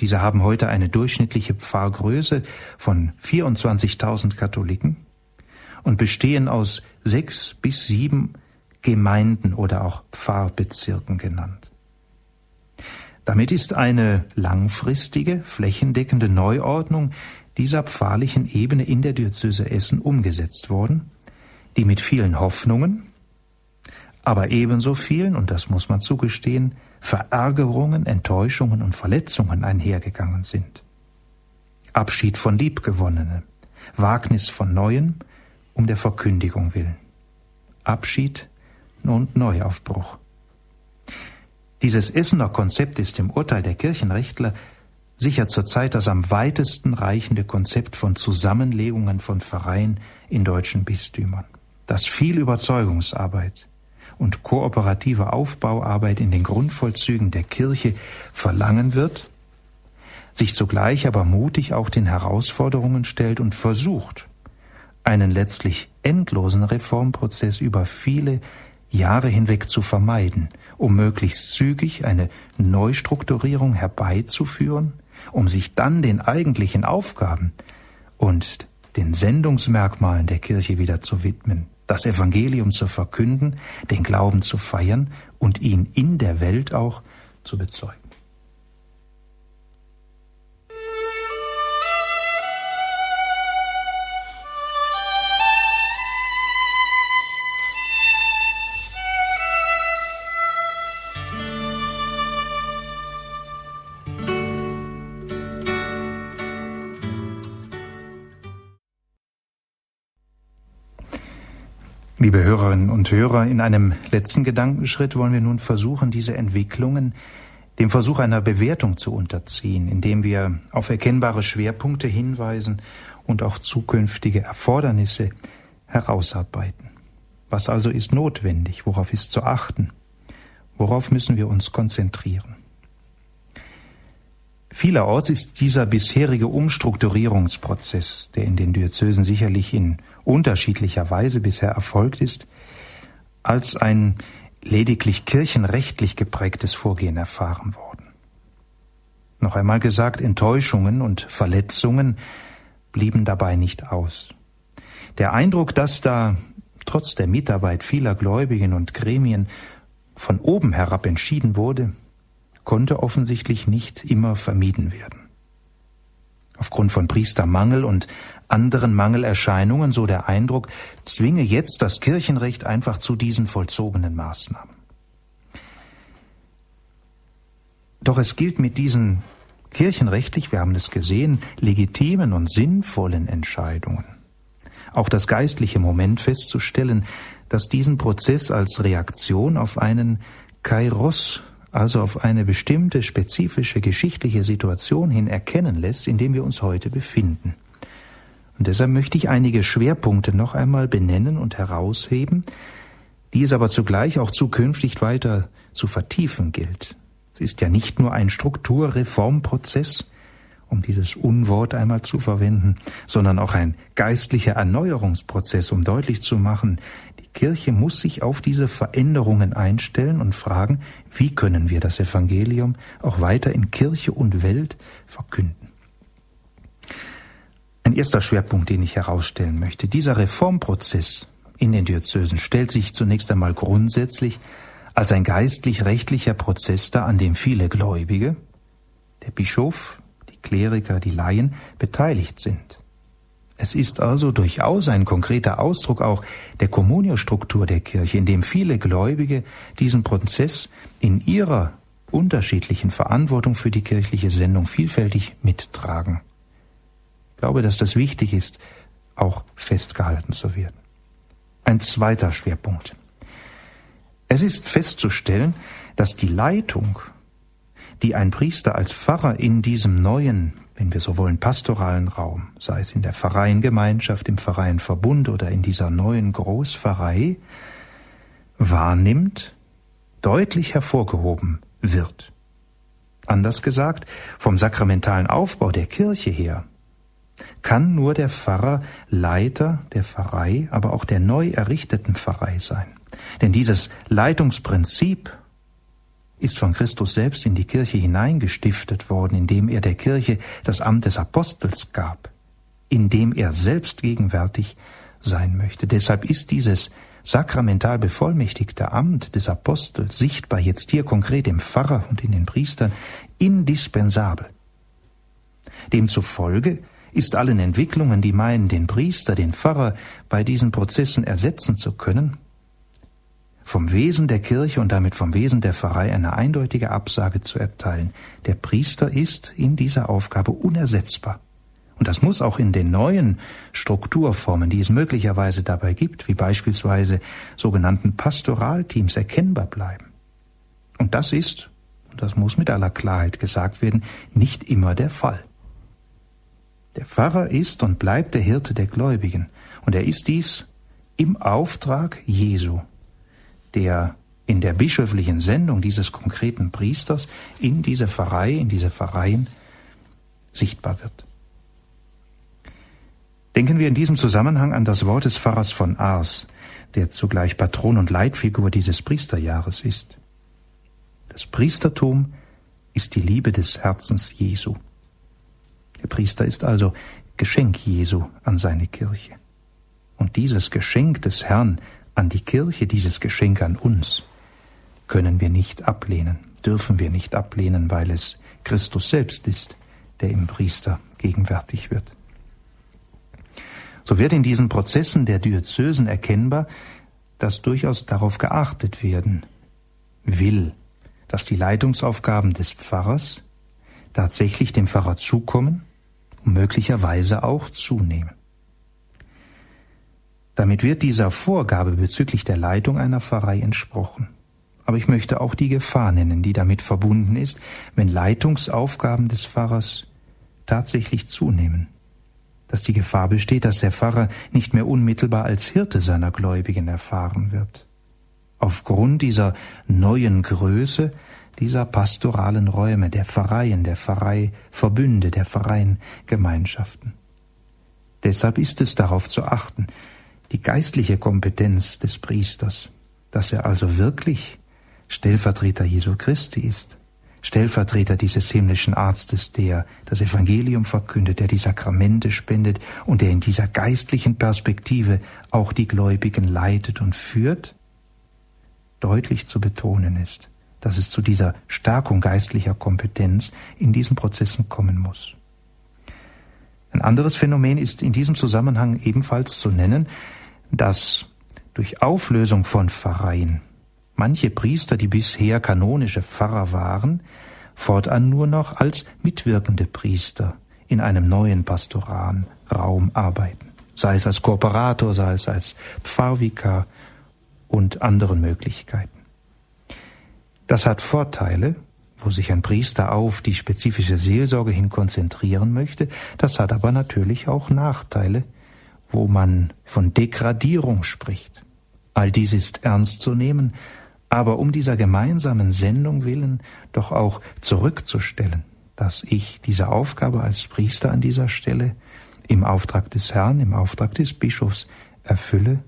Diese haben heute eine durchschnittliche Pfarrgröße von 24.000 Katholiken und bestehen aus sechs bis sieben Gemeinden oder auch Pfarrbezirken genannt. Damit ist eine langfristige, flächendeckende Neuordnung dieser pfarrlichen Ebene in der Diözese Essen umgesetzt worden, die mit vielen Hoffnungen, aber ebenso vielen, und das muss man zugestehen, Verärgerungen, Enttäuschungen und Verletzungen einhergegangen sind. Abschied von Liebgewonnenen, Wagnis von Neuen um der Verkündigung willen. Abschied und Neuaufbruch. Dieses Essener Konzept ist im Urteil der Kirchenrechtler sicher zurzeit das am weitesten reichende Konzept von Zusammenlegungen von Pfarreien in deutschen Bistümern, das viel Überzeugungsarbeit und kooperative Aufbauarbeit in den Grundvollzügen der Kirche verlangen wird, sich zugleich aber mutig auch den Herausforderungen stellt und versucht, einen letztlich endlosen Reformprozess über viele Jahre hinweg zu vermeiden, um möglichst zügig eine Neustrukturierung herbeizuführen, um sich dann den eigentlichen Aufgaben und den Sendungsmerkmalen der Kirche wieder zu widmen, das Evangelium zu verkünden, den Glauben zu feiern und ihn in der Welt auch zu bezeugen. Liebe Hörerinnen und Hörer, in einem letzten Gedankenschritt wollen wir nun versuchen, diese Entwicklungen dem Versuch einer Bewertung zu unterziehen, indem wir auf erkennbare Schwerpunkte hinweisen und auch zukünftige Erfordernisse herausarbeiten. Was also ist notwendig? Worauf ist zu achten? Worauf müssen wir uns konzentrieren? Vielerorts ist dieser bisherige Umstrukturierungsprozess, der in den Diözesen sicherlich in unterschiedlicher Weise bisher erfolgt ist, als ein lediglich kirchenrechtlich geprägtes Vorgehen erfahren worden. Noch einmal gesagt, Enttäuschungen und Verletzungen blieben dabei nicht aus. Der Eindruck, dass da trotz der Mitarbeit vieler Gläubigen und Gremien von oben herab entschieden wurde, konnte offensichtlich nicht immer vermieden werden. Aufgrund von Priestermangel und anderen Mangelerscheinungen, so der Eindruck, zwinge jetzt das Kirchenrecht einfach zu diesen vollzogenen Maßnahmen. Doch es gilt mit diesen kirchenrechtlich, wir haben es gesehen, legitimen und sinnvollen Entscheidungen auch das geistliche Moment festzustellen, das diesen Prozess als Reaktion auf einen Kairos, also auf eine bestimmte spezifische geschichtliche Situation hin erkennen lässt, in dem wir uns heute befinden. Und deshalb möchte ich einige Schwerpunkte noch einmal benennen und herausheben, die es aber zugleich auch zukünftig weiter zu vertiefen gilt. Es ist ja nicht nur ein Strukturreformprozess, um dieses Unwort einmal zu verwenden, sondern auch ein geistlicher Erneuerungsprozess, um deutlich zu machen, die Kirche muss sich auf diese Veränderungen einstellen und fragen, wie können wir das Evangelium auch weiter in Kirche und Welt verkünden. Ein erster Schwerpunkt, den ich herausstellen möchte. Dieser Reformprozess in den Diözesen stellt sich zunächst einmal grundsätzlich als ein geistlich-rechtlicher Prozess dar, an dem viele Gläubige, der Bischof, die Kleriker, die Laien beteiligt sind. Es ist also durchaus ein konkreter Ausdruck auch der Kommuniostruktur der Kirche, in dem viele Gläubige diesen Prozess in ihrer unterschiedlichen Verantwortung für die kirchliche Sendung vielfältig mittragen glaube, dass das wichtig ist, auch festgehalten zu werden. Ein zweiter Schwerpunkt. Es ist festzustellen, dass die Leitung, die ein Priester als Pfarrer in diesem neuen, wenn wir so wollen, pastoralen Raum, sei es in der Pfarreiengemeinschaft, im Pfarreienverbund oder in dieser neuen Großpfarrei, wahrnimmt, deutlich hervorgehoben wird. Anders gesagt, vom sakramentalen Aufbau der Kirche her kann nur der Pfarrer Leiter der Pfarrei, aber auch der neu errichteten Pfarrei sein. Denn dieses Leitungsprinzip ist von Christus selbst in die Kirche hineingestiftet worden, indem er der Kirche das Amt des Apostels gab, indem er selbst gegenwärtig sein möchte. Deshalb ist dieses sakramental bevollmächtigte Amt des Apostels sichtbar jetzt hier konkret im Pfarrer und in den Priestern indispensabel. Demzufolge ist allen Entwicklungen, die meinen, den Priester, den Pfarrer bei diesen Prozessen ersetzen zu können, vom Wesen der Kirche und damit vom Wesen der Pfarrei eine eindeutige Absage zu erteilen. Der Priester ist in dieser Aufgabe unersetzbar. Und das muss auch in den neuen Strukturformen, die es möglicherweise dabei gibt, wie beispielsweise sogenannten Pastoralteams, erkennbar bleiben. Und das ist, und das muss mit aller Klarheit gesagt werden, nicht immer der Fall. Der Pfarrer ist und bleibt der Hirte der Gläubigen. Und er ist dies im Auftrag Jesu, der in der bischöflichen Sendung dieses konkreten Priesters in diese Pfarrei, in diese Pfarreien sichtbar wird. Denken wir in diesem Zusammenhang an das Wort des Pfarrers von Ars, der zugleich Patron und Leitfigur dieses Priesterjahres ist. Das Priestertum ist die Liebe des Herzens Jesu. Der Priester ist also Geschenk Jesu an seine Kirche. Und dieses Geschenk des Herrn an die Kirche, dieses Geschenk an uns, können wir nicht ablehnen, dürfen wir nicht ablehnen, weil es Christus selbst ist, der im Priester gegenwärtig wird. So wird in diesen Prozessen der Diözesen erkennbar, dass durchaus darauf geachtet werden will, dass die Leitungsaufgaben des Pfarrers tatsächlich dem Pfarrer zukommen möglicherweise auch zunehmen. Damit wird dieser Vorgabe bezüglich der Leitung einer Pfarrei entsprochen. Aber ich möchte auch die Gefahr nennen, die damit verbunden ist, wenn Leitungsaufgaben des Pfarrers tatsächlich zunehmen. Dass die Gefahr besteht, dass der Pfarrer nicht mehr unmittelbar als Hirte seiner Gläubigen erfahren wird. Aufgrund dieser neuen Größe dieser pastoralen Räume, der Pfarreien, der Pfarreiverbünde, der Pfarreiengemeinschaften. Deshalb ist es darauf zu achten, die geistliche Kompetenz des Priesters, dass er also wirklich Stellvertreter Jesu Christi ist, Stellvertreter dieses himmlischen Arztes, der das Evangelium verkündet, der die Sakramente spendet und der in dieser geistlichen Perspektive auch die Gläubigen leitet und führt, deutlich zu betonen ist, dass es zu dieser Stärkung geistlicher Kompetenz in diesen Prozessen kommen muss. Ein anderes Phänomen ist in diesem Zusammenhang ebenfalls zu nennen, dass durch Auflösung von Pfarreien manche Priester, die bisher kanonische Pfarrer waren, fortan nur noch als mitwirkende Priester in einem neuen pastoralen Raum arbeiten, sei es als Kooperator, sei es als Pfarrvikar und anderen Möglichkeiten. Das hat Vorteile, wo sich ein Priester auf die spezifische Seelsorge hin konzentrieren möchte, das hat aber natürlich auch Nachteile, wo man von Degradierung spricht. All dies ist ernst zu nehmen, aber um dieser gemeinsamen Sendung willen doch auch zurückzustellen, dass ich diese Aufgabe als Priester an dieser Stelle im Auftrag des Herrn, im Auftrag des Bischofs erfülle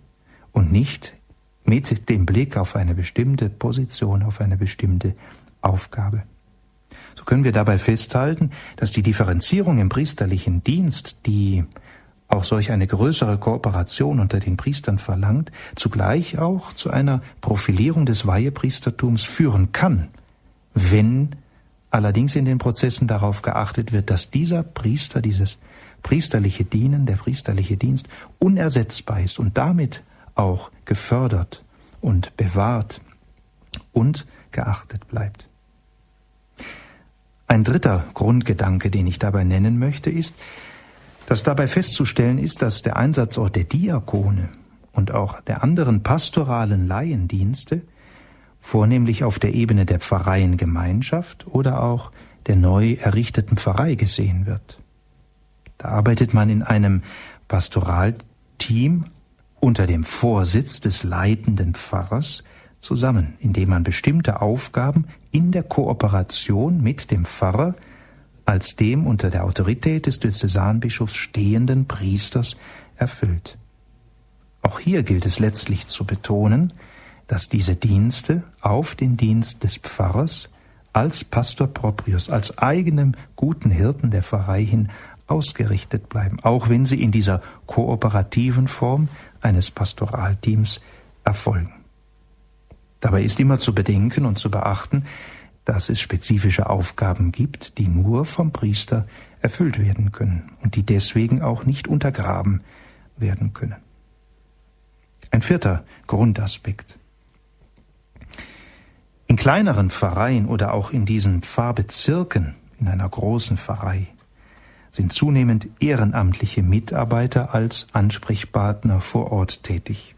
und nicht mit dem Blick auf eine bestimmte Position, auf eine bestimmte Aufgabe. So können wir dabei festhalten, dass die Differenzierung im priesterlichen Dienst, die auch solch eine größere Kooperation unter den Priestern verlangt, zugleich auch zu einer Profilierung des Weihepriestertums führen kann, wenn allerdings in den Prozessen darauf geachtet wird, dass dieser Priester, dieses priesterliche Dienen, der priesterliche Dienst unersetzbar ist und damit auch gefördert und bewahrt und geachtet bleibt. Ein dritter Grundgedanke, den ich dabei nennen möchte, ist, dass dabei festzustellen ist, dass der Einsatzort der Diakone und auch der anderen pastoralen Laiendienste vornehmlich auf der Ebene der Pfarreiengemeinschaft oder auch der neu errichteten Pfarrei gesehen wird. Da arbeitet man in einem Pastoralteam unter dem Vorsitz des leitenden Pfarrers zusammen, indem man bestimmte Aufgaben in der Kooperation mit dem Pfarrer als dem unter der Autorität des Diözesanbischofs stehenden Priesters erfüllt. Auch hier gilt es letztlich zu betonen, dass diese Dienste auf den Dienst des Pfarrers als Pastor Proprius, als eigenem guten Hirten der Pfarrei hin ausgerichtet bleiben, auch wenn sie in dieser kooperativen Form eines Pastoralteams erfolgen. Dabei ist immer zu bedenken und zu beachten, dass es spezifische Aufgaben gibt, die nur vom Priester erfüllt werden können und die deswegen auch nicht untergraben werden können. Ein vierter Grundaspekt. In kleineren Pfarreien oder auch in diesen Pfarrbezirken in einer großen Pfarrei sind zunehmend ehrenamtliche Mitarbeiter als Ansprechpartner vor Ort tätig.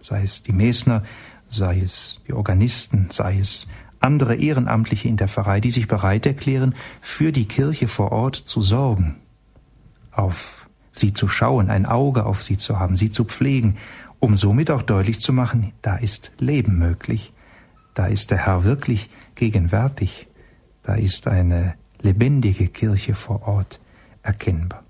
Sei es die Mesner, sei es die Organisten, sei es andere Ehrenamtliche in der Pfarrei, die sich bereit erklären, für die Kirche vor Ort zu sorgen, auf sie zu schauen, ein Auge auf sie zu haben, sie zu pflegen, um somit auch deutlich zu machen, da ist Leben möglich, da ist der Herr wirklich gegenwärtig, da ist eine lebendige Kirche vor Ort erkennbar.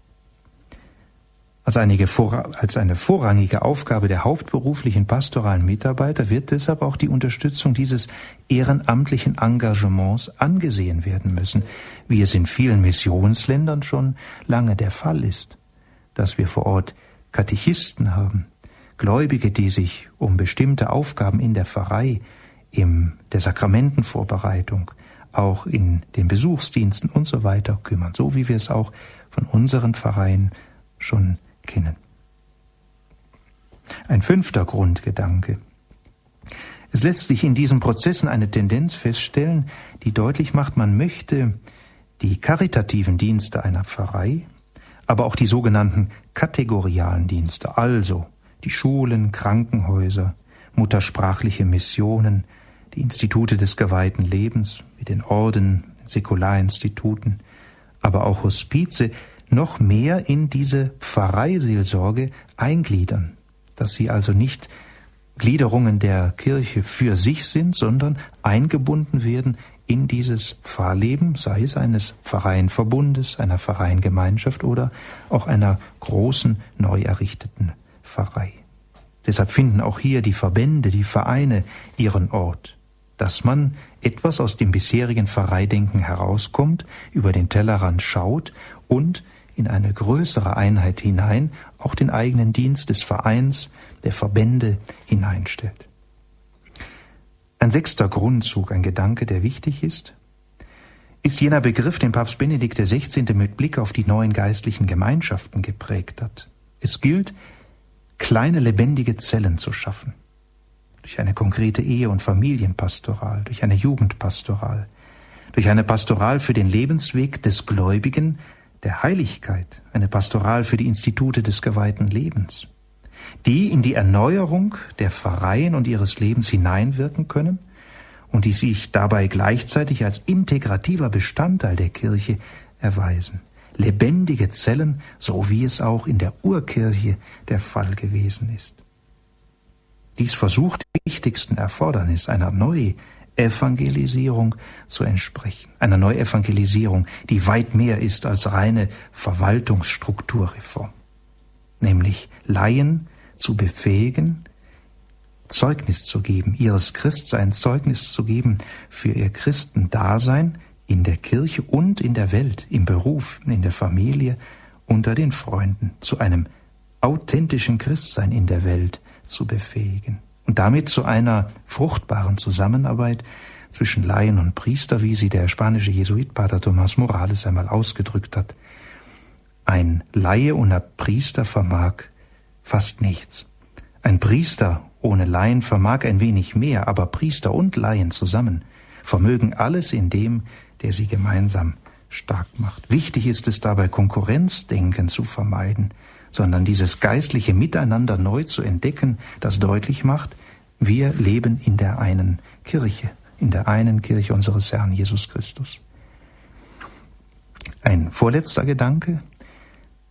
Als eine, vorrangige Aufgabe der hauptberuflichen pastoralen Mitarbeiter wird deshalb auch die Unterstützung dieses ehrenamtlichen Engagements angesehen werden müssen, wie es in vielen Missionsländern schon lange der Fall ist, dass wir vor Ort Katechisten haben, Gläubige, die sich um bestimmte Aufgaben in der Pfarrei, in der Sakramentenvorbereitung, auch in den Besuchsdiensten und so weiter kümmern, so wie wir es auch von unseren Pfarreien schon kennen. Ein fünfter Grundgedanke. Es lässt sich in diesen Prozessen eine Tendenz feststellen, die deutlich macht, man möchte die karitativen Dienste einer Pfarrei, aber auch die sogenannten kategorialen Dienste, also die Schulen, Krankenhäuser, muttersprachliche Missionen, die Institute des geweihten Lebens, wie den Orden, Säkularinstituten, aber auch Hospize, noch mehr in diese Pfarreiseelsorge eingliedern, dass sie also nicht Gliederungen der Kirche für sich sind, sondern eingebunden werden in dieses Pfarrleben, sei es eines Pfarreienverbundes, einer Pfarreiengemeinschaft oder auch einer großen, neu errichteten Pfarrei. Deshalb finden auch hier die Verbände, die Vereine ihren Ort, dass man etwas aus dem bisherigen Pfarreidenken herauskommt, über den Tellerrand schaut und in eine größere Einheit hinein auch den eigenen Dienst des Vereins, der Verbände hineinstellt. Ein sechster Grundzug, ein Gedanke, der wichtig ist, ist jener Begriff, den Papst Benedikt XVI. mit Blick auf die neuen geistlichen Gemeinschaften geprägt hat. Es gilt, kleine lebendige Zellen zu schaffen. Durch eine konkrete Ehe- und Familienpastoral, durch eine Jugendpastoral, durch eine Pastoral für den Lebensweg des Gläubigen, der Heiligkeit, eine Pastoral für die Institute des geweihten Lebens die in die Erneuerung der Pfarreien und ihres Lebens hineinwirken können und die sich dabei gleichzeitig als integrativer Bestandteil der Kirche erweisen. Lebendige Zellen, so wie es auch in der Urkirche der Fall gewesen ist. Dies versucht dem wichtigsten Erfordernis einer Neuevangelisierung zu entsprechen. Einer Neuevangelisierung, die weit mehr ist als reine Verwaltungsstrukturreform. Nämlich Laien zu befähigen, Zeugnis zu geben, ihres Christseins Zeugnis zu geben für ihr Christendasein in der Kirche und in der Welt, im Beruf, in der Familie, unter den Freunden, zu einem authentischen Christsein in der Welt zu befähigen und damit zu einer fruchtbaren Zusammenarbeit zwischen Laien und Priester, wie sie der spanische Jesuit Pater Tomás Morales einmal ausgedrückt hat. Ein Laie ohne Priester vermag fast nichts. Ein Priester ohne Laien vermag ein wenig mehr, aber Priester und Laien zusammen vermögen alles in dem, der sie gemeinsam stark macht. Wichtig ist es dabei, Konkurrenzdenken zu vermeiden, sondern dieses geistliche Miteinander neu zu entdecken, das deutlich macht, wir leben in der einen Kirche, in der einen Kirche unseres Herrn Jesus Christus. Ein vorletzter Gedanke,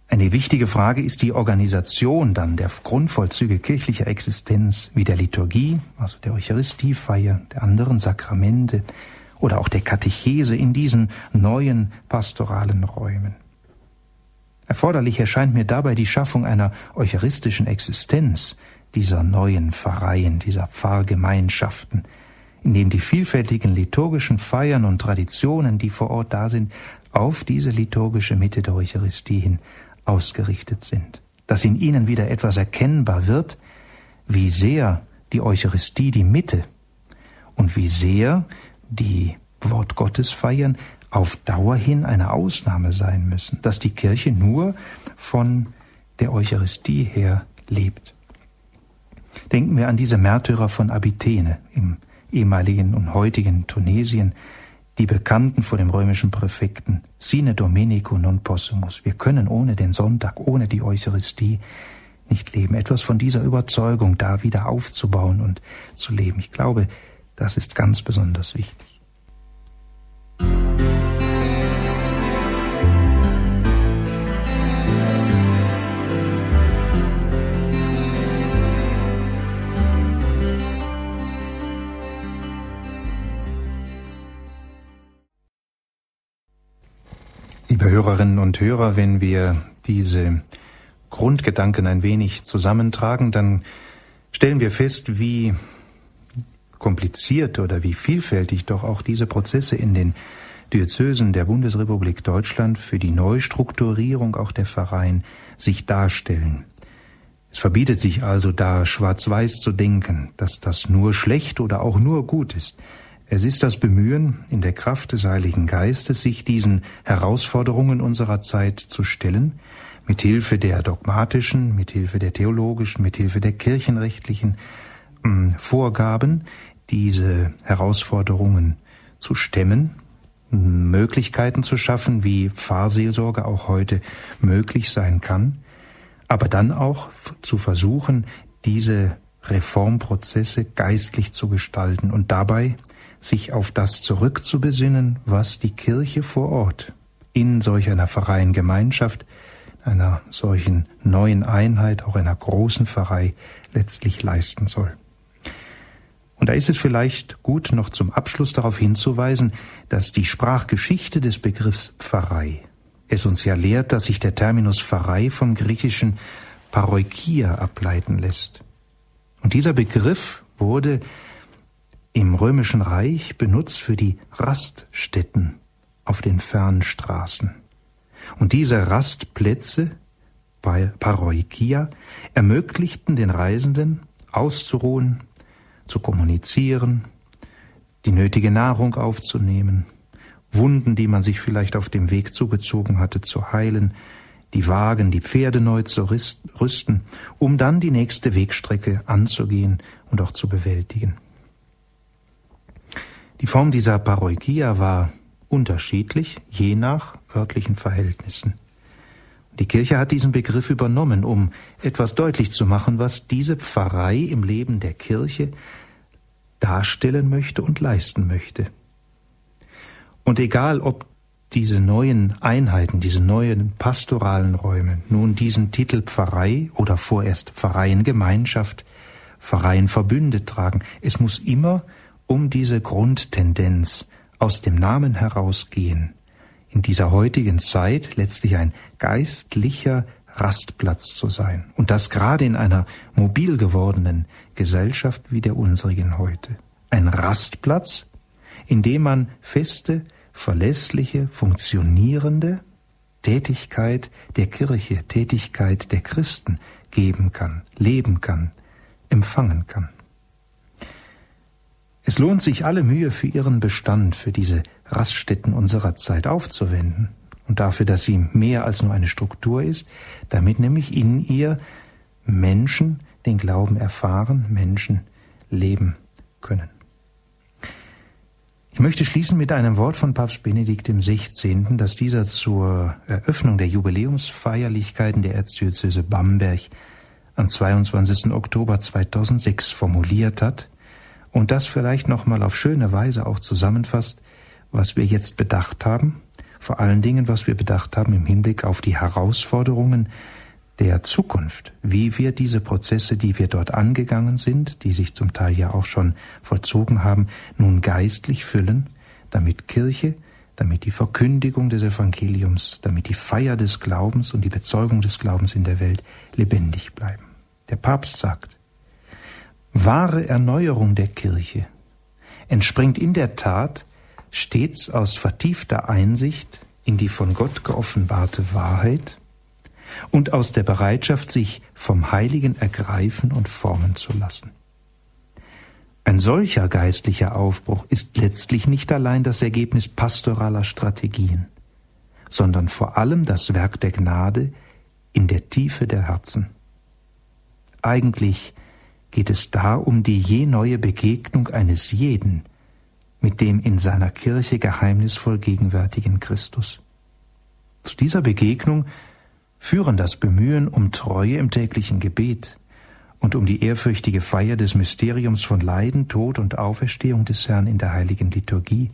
eine wichtige Frage ist die Organisation dann der Grundvollzüge kirchlicher Existenz wie der Liturgie, also der Eucharistiefeier, der anderen Sakramente oder auch der Katechese in diesen neuen pastoralen Räumen. Erforderlich erscheint mir dabei die Schaffung einer eucharistischen Existenz dieser neuen Pfarreien, dieser Pfarrgemeinschaften, in dem die vielfältigen liturgischen Feiern und Traditionen, die vor Ort da sind, auf diese liturgische Mitte der Eucharistie hin ausgerichtet sind, dass in ihnen wieder etwas erkennbar wird, wie sehr die Eucharistie die Mitte und wie sehr die Wort Gottes feiern auf Dauer hin eine Ausnahme sein müssen, dass die Kirche nur von der Eucharistie her lebt. Denken wir an diese Märtyrer von Abithene im ehemaligen und heutigen Tunesien, die Bekannten vor dem römischen Präfekten, sine Domenico non possumus. Wir können ohne den Sonntag, ohne die Eucharistie nicht leben. Etwas von dieser Überzeugung da wieder aufzubauen und zu leben. Ich glaube, das ist ganz besonders wichtig. Hörerinnen und Hörer, wenn wir diese Grundgedanken ein wenig zusammentragen, dann stellen wir fest, wie kompliziert oder wie vielfältig doch auch diese Prozesse in den Diözesen der Bundesrepublik Deutschland für die Neustrukturierung auch der Pfarreien sich darstellen. Es verbietet sich also da schwarz-weiß zu denken, dass das nur schlecht oder auch nur gut ist. Es ist das Bemühen, in der Kraft des Heiligen Geistes sich diesen Herausforderungen unserer Zeit zu stellen, mit Hilfe der dogmatischen, mit Hilfe der theologischen, mit Hilfe der kirchenrechtlichen äh, Vorgaben, diese Herausforderungen zu stemmen, Möglichkeiten zu schaffen, wie Pfarrseelsorge auch heute möglich sein kann, aber dann auch zu versuchen, diese Reformprozesse geistlich zu gestalten und dabei sich auf das zurückzubesinnen, was die Kirche vor Ort in solch einer freien Gemeinschaft, einer solchen neuen Einheit, auch einer großen Pfarrei letztlich leisten soll. Und da ist es vielleicht gut, noch zum Abschluss darauf hinzuweisen, dass die Sprachgeschichte des Begriffs Pfarrei es uns ja lehrt, dass sich der Terminus Pfarrei vom griechischen Paroikia ableiten lässt. Und dieser Begriff wurde im Römischen Reich benutzt für die Raststätten auf den Fernstraßen. Und diese Rastplätze bei Paroikia ermöglichten den Reisenden auszuruhen, zu kommunizieren, die nötige Nahrung aufzunehmen, Wunden, die man sich vielleicht auf dem Weg zugezogen hatte, zu heilen, die Wagen, die Pferde neu zu rüsten, um dann die nächste Wegstrecke anzugehen und auch zu bewältigen. Die Form dieser Paroikia war unterschiedlich, je nach örtlichen Verhältnissen. Die Kirche hat diesen Begriff übernommen, um etwas deutlich zu machen, was diese Pfarrei im Leben der Kirche darstellen möchte und leisten möchte. Und egal, ob diese neuen Einheiten, diese neuen pastoralen Räume nun diesen Titel Pfarrei oder vorerst Pfarreiengemeinschaft, Pfarreienverbünde tragen, es muss immer um diese Grundtendenz aus dem Namen herausgehen, in dieser heutigen Zeit letztlich ein geistlicher Rastplatz zu sein. Und das gerade in einer mobil gewordenen Gesellschaft wie der unsrigen heute. Ein Rastplatz, in dem man feste, verlässliche, funktionierende Tätigkeit der Kirche, Tätigkeit der Christen geben kann, leben kann, empfangen kann. Es lohnt sich alle Mühe für ihren Bestand, für diese Raststätten unserer Zeit aufzuwenden und dafür, dass sie mehr als nur eine Struktur ist, damit nämlich in ihr Menschen den Glauben erfahren, Menschen leben können. Ich möchte schließen mit einem Wort von Papst Benedikt XVI., das dieser zur Eröffnung der Jubiläumsfeierlichkeiten der Erzdiözese Bamberg am 22. Oktober 2006 formuliert hat und das vielleicht nochmal auf schöne Weise auch zusammenfasst, was wir jetzt bedacht haben, vor allen Dingen, was wir bedacht haben im Hinblick auf die Herausforderungen der Zukunft, wie wir diese Prozesse, die wir dort angegangen sind, die sich zum Teil ja auch schon vollzogen haben, nun geistlich füllen, damit Kirche, damit die Verkündigung des Evangeliums, damit die Feier des Glaubens und die Bezeugung des Glaubens in der Welt lebendig bleiben. Der Papst sagt, wahre Erneuerung der Kirche entspringt in der Tat stets aus vertiefter Einsicht in die von Gott geoffenbarte Wahrheit und aus der Bereitschaft, sich vom Heiligen ergreifen und formen zu lassen. Ein solcher geistlicher Aufbruch ist letztlich nicht allein das Ergebnis pastoraler Strategien, sondern vor allem das Werk der Gnade in der Tiefe der Herzen. Eigentlich geht es da um die je neue Begegnung eines jeden mit dem in seiner Kirche geheimnisvoll gegenwärtigen Christus. Zu dieser Begegnung führen das Bemühen um Treue im täglichen Gebet und um die ehrfürchtige Feier des Mysteriums von Leiden, Tod und Auferstehung des Herrn in der heiligen Liturgie,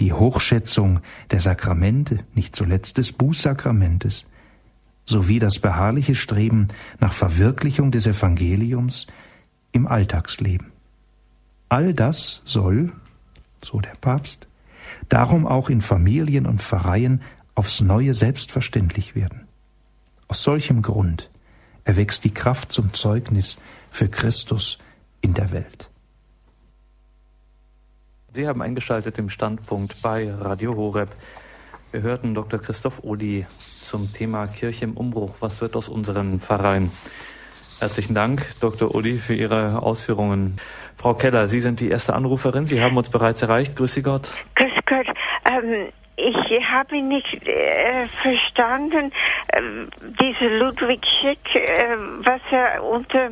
die Hochschätzung der Sakramente, nicht zuletzt des Bußsakramentes, sowie das beharrliche Streben nach Verwirklichung des Evangeliums im Alltagsleben. All das soll, so der Papst, darum auch in Familien und Pfarreien aufs neue selbstverständlich werden. Aus solchem Grund erwächst die Kraft zum Zeugnis für Christus in der Welt. Sie haben eingeschaltet im Standpunkt bei Radio Horeb. Wir hörten Dr. Christoph Odi zum Thema Kirche im Umbruch. Was wird aus unseren Pfarreien? Herzlichen Dank, Dr. Odi, für Ihre Ausführungen. Frau Keller, Sie sind die erste Anruferin. Sie haben uns bereits erreicht. Grüß Sie Gott. Grüß Gott. Ähm, ich habe nicht äh, verstanden, äh, diese Ludwig Schick, äh, was er unter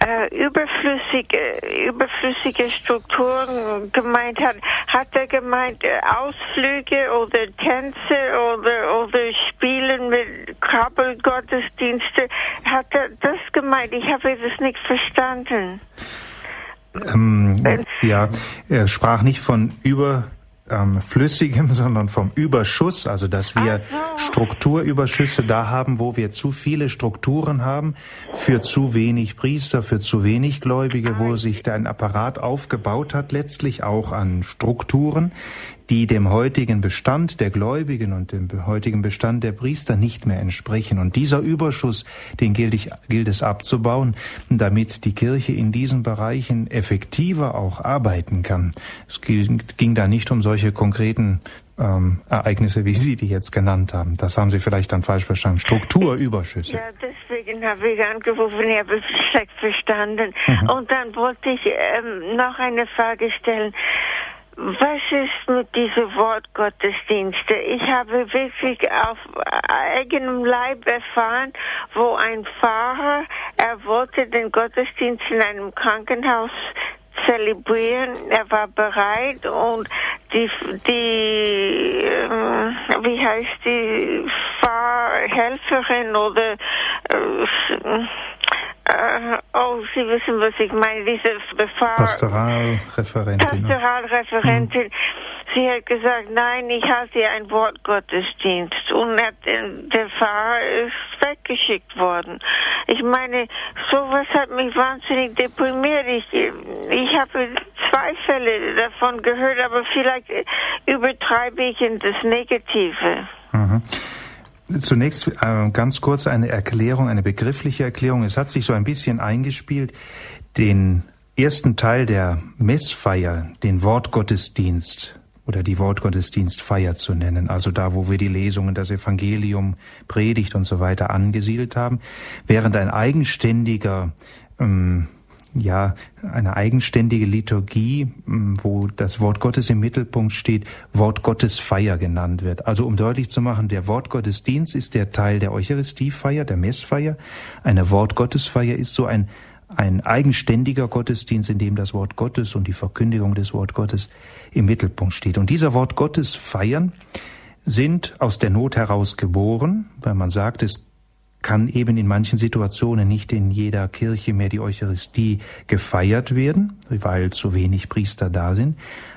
äh, überflüssige, überflüssige Strukturen gemeint hat. Hat er gemeint äh, Ausflüge oder Tänze oder, oder Spielen mit Krabbelgottesdienste? Hat er das gemeint? Ich habe das nicht verstanden. Ähm, ja, er sprach nicht von über ähm, Flüssigem, sondern vom Überschuss, also dass wir so. Strukturüberschüsse da haben, wo wir zu viele Strukturen haben, für zu wenig Priester, für zu wenig Gläubige, wo sich da ein Apparat aufgebaut hat, letztlich auch an Strukturen, die dem heutigen Bestand der Gläubigen und dem heutigen Bestand der Priester nicht mehr entsprechen. Und dieser Überschuss, den gilt, ich, gilt es abzubauen, damit die Kirche in diesen Bereichen effektiver auch arbeiten kann. Es ging, ging da nicht um solche konkreten ähm, Ereignisse, wie Sie die jetzt genannt haben. Das haben Sie vielleicht dann falsch verstanden. Strukturüberschüsse. Ja, deswegen habe ich angerufen, ich habe es schlecht verstanden. Mhm. Und dann wollte ich ähm, noch eine Frage stellen. Was ist mit diesem Wort Gottesdienste? Ich habe wirklich auf eigenem Leib erfahren, wo ein Pfarrer, er wollte den Gottesdienst in einem Krankenhaus zelebrieren. Er war bereit und die, die äh, wie heißt die Fahrhelferin oder äh, äh, oh, Sie wissen, was ich meine, diese Befahr Pastoralreferentin. Pastoralreferentin. Hm. Sie hat gesagt, nein, ich halte ein Wort Gottesdienst. Und hat, der Pfarrer ist weggeschickt worden. Ich meine, sowas hat mich wahnsinnig deprimiert. Ich, ich habe zwei Fälle davon gehört, aber vielleicht übertreibe ich in das Negative. Mhm. Zunächst äh, ganz kurz eine Erklärung, eine begriffliche Erklärung. Es hat sich so ein bisschen eingespielt, den ersten Teil der Messfeier, den Wortgottesdienst oder die Wortgottesdienstfeier zu nennen, also da, wo wir die Lesungen, das Evangelium, Predigt und so weiter angesiedelt haben, während ein eigenständiger ähm, ja eine eigenständige Liturgie, wo das Wort Gottes im Mittelpunkt steht, Wort Gottes Feier genannt wird. Also um deutlich zu machen, der Wort Gottes Dienst ist der Teil der Eucharistiefeier, der Messfeier. Eine Wort Gottes Feier ist so ein ein eigenständiger Gottesdienst, in dem das Wort Gottes und die Verkündigung des Wort Gottes im Mittelpunkt steht. Und dieser Wort Gottes Feiern sind aus der Not heraus geboren, weil man sagt, es kann eben in manchen Situationen nicht in jeder Kirche mehr die Eucharistie gefeiert werden, weil zu wenig Priester da sind.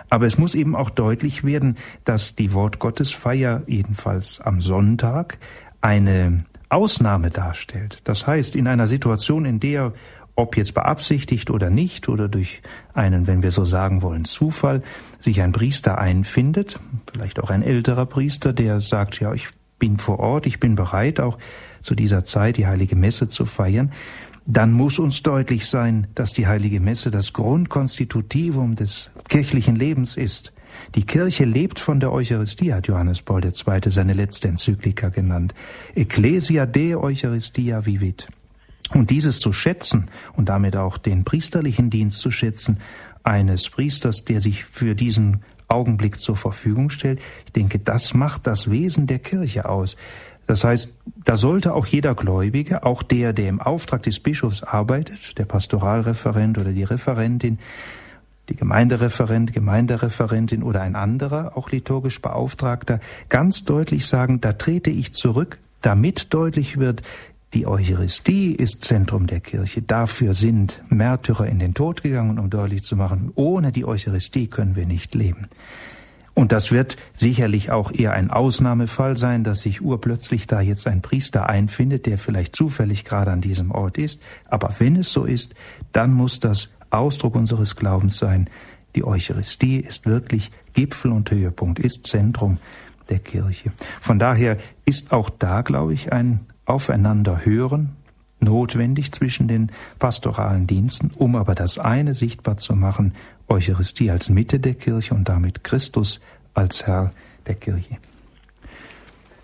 Aber es muss eben auch deutlich werden, dass die Wortgottesfeier jedenfalls am Sonntag eine Ausnahme darstellt. Das heißt, in einer Situation, in der ob jetzt beabsichtigt oder nicht oder durch einen, wenn wir so sagen wollen, Zufall, sich ein Priester einfindet, vielleicht auch ein älterer Priester, der sagt, ja, ich bin vor Ort, ich bin bereit, auch zu dieser Zeit die heilige Messe zu feiern, dann muss uns deutlich sein, dass die heilige Messe das Grundkonstitutivum des kirchlichen Lebens ist. Die Kirche lebt von der Eucharistie, hat Johannes Paul II. seine letzte Enzyklika genannt. Ecclesia de Eucharistia vivit. Und dieses zu schätzen und damit auch den priesterlichen Dienst zu schätzen, eines Priesters, der sich für diesen Augenblick zur Verfügung stellt, ich denke, das macht das Wesen der Kirche aus. Das heißt, da sollte auch jeder Gläubige, auch der, der im Auftrag des Bischofs arbeitet, der Pastoralreferent oder die Referentin, die Gemeindereferent, Gemeindereferentin oder ein anderer, auch liturgisch Beauftragter, ganz deutlich sagen, da trete ich zurück, damit deutlich wird, die Eucharistie ist Zentrum der Kirche. Dafür sind Märtyrer in den Tod gegangen, um deutlich zu machen, ohne die Eucharistie können wir nicht leben. Und das wird sicherlich auch eher ein Ausnahmefall sein, dass sich urplötzlich da jetzt ein Priester einfindet, der vielleicht zufällig gerade an diesem Ort ist. Aber wenn es so ist, dann muss das Ausdruck unseres Glaubens sein. Die Eucharistie ist wirklich Gipfel und Höhepunkt, ist Zentrum der Kirche. Von daher ist auch da, glaube ich, ein Aufeinander hören notwendig zwischen den pastoralen Diensten, um aber das eine sichtbar zu machen, Eucharistie als Mitte der Kirche und damit Christus als Herr der Kirche.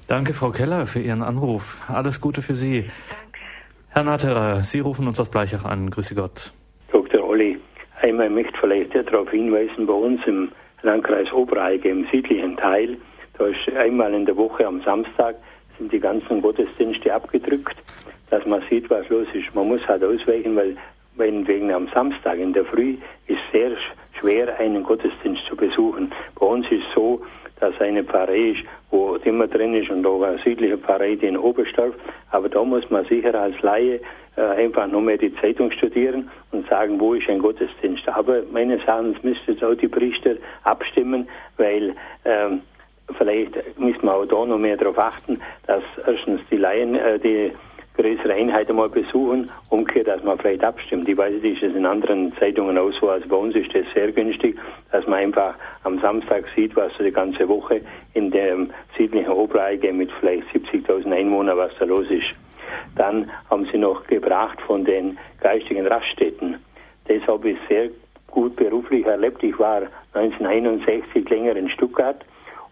Danke, Frau Keller, für Ihren Anruf. Alles Gute für Sie. Danke. Herr Natterer, Sie rufen uns aus Bleichach an. Grüße Gott. Dr. Olli, einmal möchte ich vielleicht darauf hinweisen, bei uns im Landkreis Obereige, im südlichen Teil, da ist einmal in der Woche am Samstag sind die ganzen Gottesdienste abgedrückt, dass man sieht, was los ist. Man muss halt ausweichen, weil wenn wegen am Samstag in der Früh ist sehr schwer, einen Gottesdienst zu besuchen. Bei uns ist so, dass eine Pfarrei ist, wo immer drin ist und auch eine südliche Pfarrei, die in Oberstdorf. Aber da muss man sicher als Laie äh, einfach nur mehr die Zeitung studieren und sagen, wo ist ein Gottesdienst. Aber meines Erachtens müsste jetzt auch die Priester abstimmen, weil ähm, vielleicht müssen wir auch da noch mehr darauf achten, dass erstens die Laien, äh, die größere Einheit einmal besuchen, umgekehrt, dass man vielleicht abstimmt. Ich weiß nicht, ist es in anderen Zeitungen auch so, also bei uns ist das sehr günstig, dass man einfach am Samstag sieht, was so die ganze Woche in dem südlichen Obereige mit vielleicht 70.000 Einwohnern, was da los ist. Dann haben sie noch gebracht von den geistigen Raststätten. Das habe ich sehr gut beruflich erlebt. Ich war 1961 länger in Stuttgart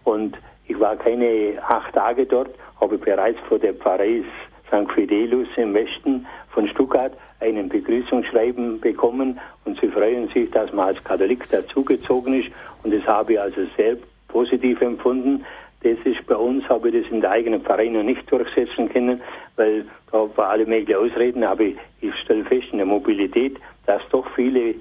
und ich war keine acht Tage dort, habe bereits vor der Pfarrei St. Fidelus im Westen von Stuttgart einen Begrüßungsschreiben bekommen und sie freuen sich, dass man als Katholik dazugezogen ist und das habe ich also sehr positiv empfunden. Das ist bei uns, habe ich das in der eigenen Pfarrei noch nicht durchsetzen können, weil da war alle möglichen Ausreden, aber ich, stelle fest in der Mobilität, dass doch viele äh,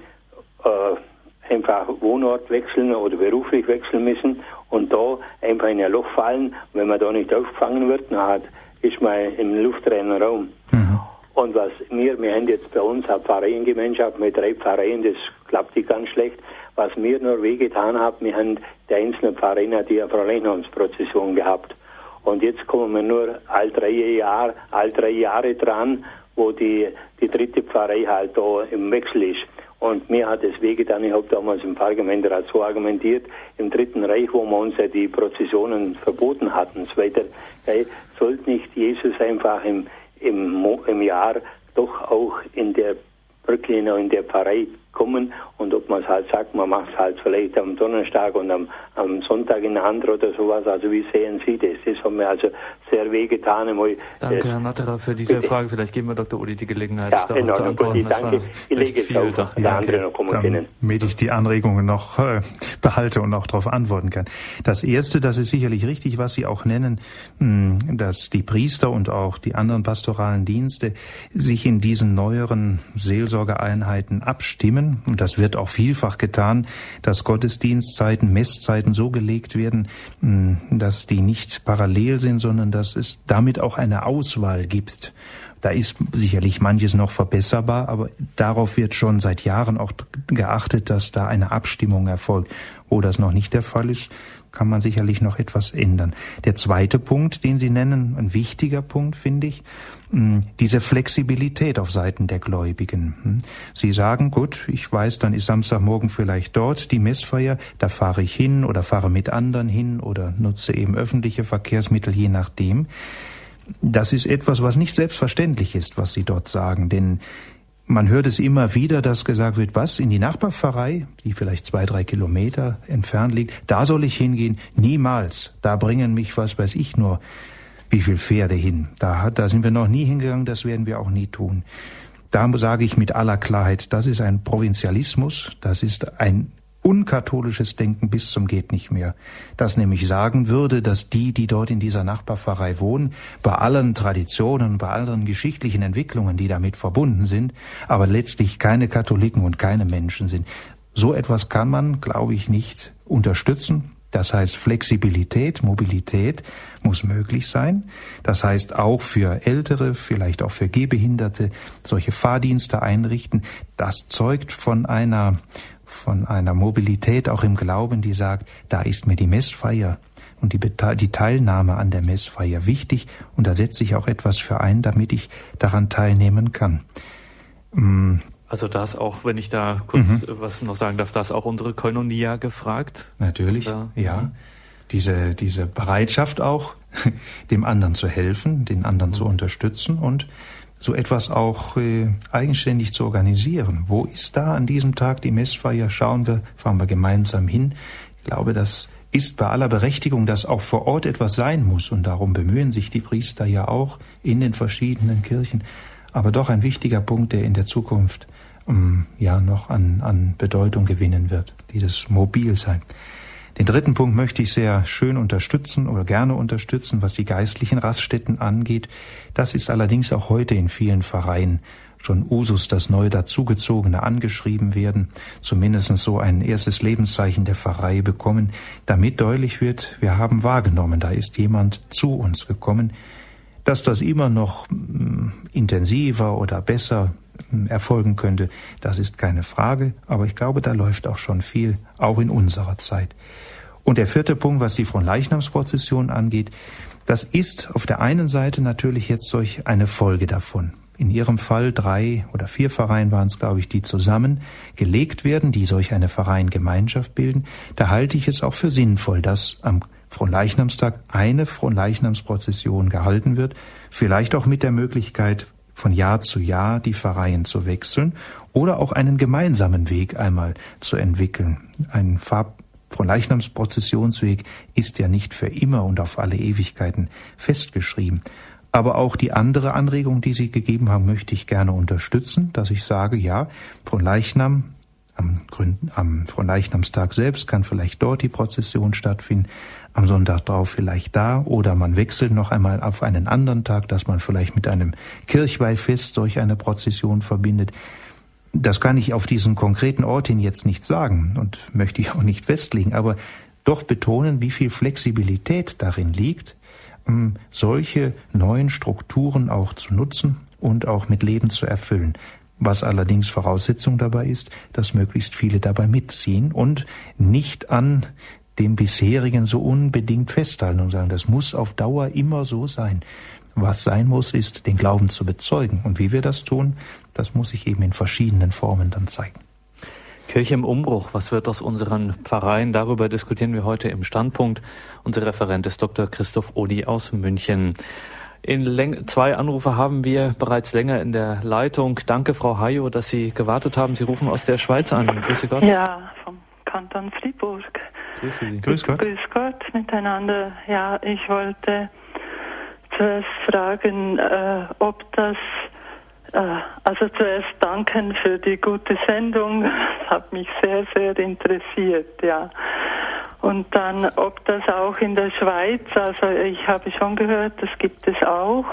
einfach Wohnort wechseln oder beruflich wechseln müssen und da einfach in ein Loch fallen. wenn man da nicht aufgefangen wird, dann hat ist man im luftreinen Raum. Mhm. Und was mir, wir haben jetzt bei uns eine Pfarreiengemeinschaft mit drei Pfarreien, das klappt nicht ganz schlecht. Was mir nur wehgetan hat, wir haben die einzelnen Pfarreien die eine Verlängerungsprozession gehabt. Und jetzt kommen wir nur all drei Jahre, all drei Jahre dran, wo die, die dritte Pfarrei halt da im Wechsel ist. Und mir hat es wehgetan, ich habe damals im Pfarrgemeinderat so argumentiert, im Dritten Reich, wo wir uns ja die Prozessionen verboten hatten, zweiter, hey, sollte nicht Jesus einfach im, im, im Jahr doch auch in der wirklich in der Pfarrei kommen. Und ob man es halt sagt, man macht es halt vielleicht am Donnerstag und am, am Sonntag in andere oder sowas. Also wie sehen Sie das? Das hat mir also sehr wehgetan. Einmal danke, Herr Natterer, für diese bitte. Frage. Vielleicht geben wir Dr. Uli die Gelegenheit, ja, darauf zu antworten. Ich danke. Ich lege es auf, dass der andere noch kommen können. Damit ich die Anregungen noch äh, behalte und auch darauf antworten kann. Das Erste, das ist sicherlich richtig, was Sie auch nennen, mh, hm, dass die Priester und auch die anderen pastoralen Dienste sich in diesen neueren Seelsorgeeinheiten abstimmen und das wird auch vielfach getan, dass Gottesdienstzeiten, Messzeiten so gelegt werden, hm, dass die nicht parallel sind, sondern dass es damit auch eine Auswahl gibt. Da ist sicherlich manches noch verbesserbar, aber darauf wird schon seit Jahren auch geachtet, dass da eine Abstimmung erfolgt. Wo das noch nicht der Fall ist, kann man sicherlich noch etwas ändern. Der zweite Punkt, den Sie nennen, ein wichtiger Punkt, finde ich, diese Flexibilität auf Seiten der Gläubigen. Hm. Sie sagen, gut, ich weiß, dann ist Samstagmorgen vielleicht dort die Messfeier, da fahre ich hin oder fahre mit anderen hin oder nutze eben öffentliche Verkehrsmittel, je nachdem. Das ist etwas, was nicht selbstverständlich ist, was Sie dort sagen, denn man hört es immer wieder, dass gesagt wird, was, in die Nachbarpfarrei, die vielleicht zwei, drei Kilometer entfernt liegt, da soll ich hingehen? Niemals. Da bringen mich, was weiß ich nur, wie viel Pferde hin. Da, da sind wir noch nie hingegangen, das werden wir auch nie tun. Da sage ich mit aller Klarheit, das ist ein Provinzialismus, das ist ein unkatholisches Denken bis zum geht nicht mehr. Das nämlich sagen würde, dass die, die dort in dieser Nachbarpfarrei wohnen, bei allen Traditionen, bei allen geschichtlichen Entwicklungen, die damit verbunden sind, aber letztlich keine Katholiken und keine Menschen sind. So etwas kann man, glaube ich, nicht unterstützen. Das heißt, Flexibilität, Mobilität muss möglich sein. Das heißt, auch für Ältere, vielleicht auch für Gehbehinderte, solche Fahrdienste einrichten. Das zeugt von einer von einer Mobilität auch im Glauben, die sagt, da ist mir die Messfeier und die, die Teilnahme an der Messfeier wichtig und da setze ich auch etwas für ein, damit ich daran teilnehmen kann. Also da ist auch, wenn ich da kurz mhm. was noch sagen darf, da ist auch unsere Koinonia gefragt. Natürlich, da, ja. Mhm. Diese, diese Bereitschaft auch, dem anderen zu helfen, den anderen mhm. zu unterstützen und so etwas auch äh, eigenständig zu organisieren. Wo ist da an diesem Tag die Messfeier? Schauen wir, fahren wir gemeinsam hin. Ich glaube, das ist bei aller Berechtigung, dass auch vor Ort etwas sein muss. Und darum bemühen sich die Priester ja auch in den verschiedenen Kirchen. Aber doch ein wichtiger Punkt, der in der Zukunft ähm, ja noch an, an Bedeutung gewinnen wird. Dieses Mobilsein. Den dritten Punkt möchte ich sehr schön unterstützen oder gerne unterstützen, was die geistlichen Raststätten angeht. Das ist allerdings auch heute in vielen Vereinen schon Usus, dass neu dazugezogene angeschrieben werden, zumindest so ein erstes Lebenszeichen der Pfarrei bekommen, damit deutlich wird, wir haben wahrgenommen, da ist jemand zu uns gekommen, Dass das immer noch mm, intensiver oder besser mm, erfolgen könnte, das ist keine Frage, aber ich glaube, da läuft auch schon viel, auch in unserer Zeit. Und der vierte Punkt, was die Fronleichnamsprozession angeht, das ist auf der einen Seite natürlich jetzt solch eine Folge davon. In Ihrem Fall drei oder vier Vereine waren es, glaube ich, die zusammen gelegt werden, die solch eine Vereingemeinschaft bilden. Da halte ich es auch für sinnvoll, dass am Fronleichnamstag eine Fronleichnamsprozession gehalten wird, vielleicht auch mit der Möglichkeit, von Jahr zu Jahr die Pfarreien zu wechseln oder auch einen gemeinsamen Weg einmal zu entwickeln. Ein Fronleichnamsprozessionsweg ist ja nicht für immer und auf alle Ewigkeiten festgeschrieben. Aber auch die andere Anregung, die Sie gegeben haben, möchte ich gerne unterstützen, dass ich sage, ja, Fronleichnam am, am Fronleichnamstag selbst kann vielleicht dort die Prozession stattfinden, am Sonntag drauf vielleicht da, oder man wechselt noch einmal auf einen anderen Tag, dass man vielleicht mit einem Kirchweihfest solch eine Prozession verbindet. Das kann ich auf diesen konkreten Ort hin jetzt nicht sagen und möchte ich auch nicht festlegen, aber doch betonen, wie viel Flexibilität darin liegt, um solche neuen Strukturen auch zu nutzen und auch mit Leben zu erfüllen. Was allerdings Voraussetzung dabei ist, dass möglichst viele dabei mitziehen und nicht an dem bisherigen so unbedingt festhalten und sagen, das muss auf Dauer immer so sein. Was sein muss, ist, den Glauben zu bezeugen. Und wie wir das tun, das muss sich eben in verschiedenen Formen dann zeigen. Kirche im Umbruch, was wird aus unseren Pfarreien? Darüber diskutieren wir heute im Standpunkt. Unser Referent ist Dr. Christoph Odi aus München. In Läng zwei Anrufe haben wir bereits länger in der Leitung. Danke, Frau Hayo, dass Sie gewartet haben. Sie rufen aus der Schweiz an. Grüße Gott. Ja, vom Kanton Fribourg. Grüße Sie. Grüß Gott. Grüß Gott miteinander. Ja, ich wollte zuerst fragen, äh, ob das, äh, also zuerst danken für die gute Sendung, das hat mich sehr, sehr interessiert, ja. Und dann, ob das auch in der Schweiz, also ich habe schon gehört, das gibt es auch.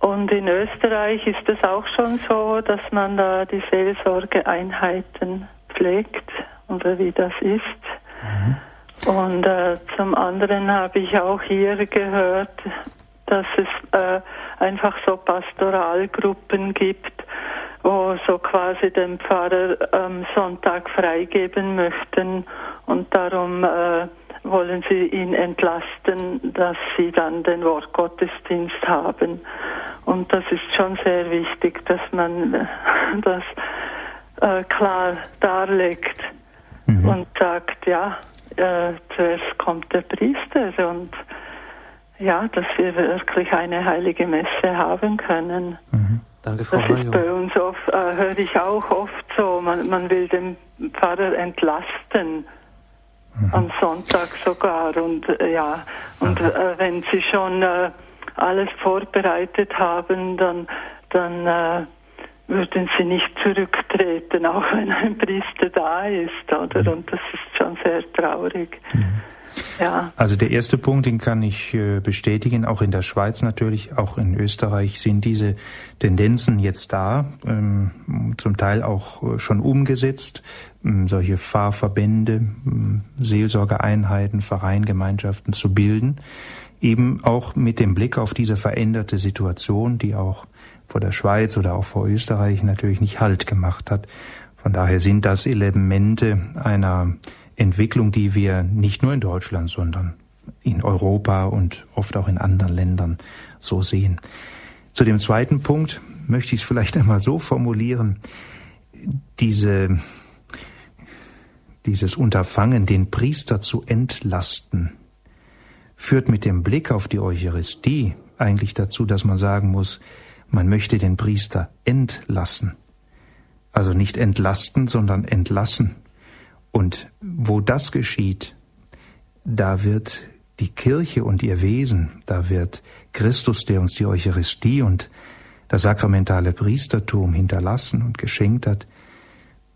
Und in Österreich ist es auch schon so, dass man da die Seelsorgeeinheiten pflegt oder wie das ist. Mhm. Und äh, zum anderen habe ich auch hier gehört, dass es äh, einfach so Pastoralgruppen gibt, wo so quasi den Pfarrer am Sonntag freigeben möchten und darum äh, wollen sie ihn entlasten, dass sie dann den Wortgottesdienst haben. Und das ist schon sehr wichtig, dass man das äh, klar darlegt mhm. und sagt, ja, äh, zuerst kommt der Priester und ja, dass wir wirklich eine heilige Messe haben können. Mhm. Danke, Frau Das ist bei uns oft, äh, höre ich auch oft so, man, man will den Pfarrer entlasten. Mhm. Am Sonntag sogar und äh, ja und äh, wenn sie schon äh, alles vorbereitet haben, dann dann äh, würden sie nicht zurücktreten, auch wenn ein Priester da ist, oder? Mhm. Und das ist schon sehr traurig. Mhm. Ja. Also der erste Punkt, den kann ich äh, bestätigen, auch in der Schweiz natürlich, auch in Österreich sind diese Tendenzen jetzt da, ähm, zum Teil auch äh, schon umgesetzt. Ähm, solche Fahrverbände, ähm, Seelsorgeeinheiten, Vereingemeinschaften zu bilden, eben auch mit dem Blick auf diese veränderte Situation, die auch vor der Schweiz oder auch vor Österreich natürlich nicht Halt gemacht hat. Von daher sind das Elemente einer Entwicklung, die wir nicht nur in Deutschland, sondern in Europa und oft auch in anderen Ländern so sehen. Zu dem zweiten Punkt möchte ich es vielleicht einmal so formulieren. Diese, dieses Unterfangen, den Priester zu entlasten, führt mit dem Blick auf die Eucharistie eigentlich dazu, dass man sagen muss, man möchte den Priester entlassen. Also nicht entlasten, sondern entlassen. Und wo das geschieht, da wird die Kirche und ihr Wesen, da wird Christus, der uns die Eucharistie und das sakramentale Priestertum hinterlassen und geschenkt hat,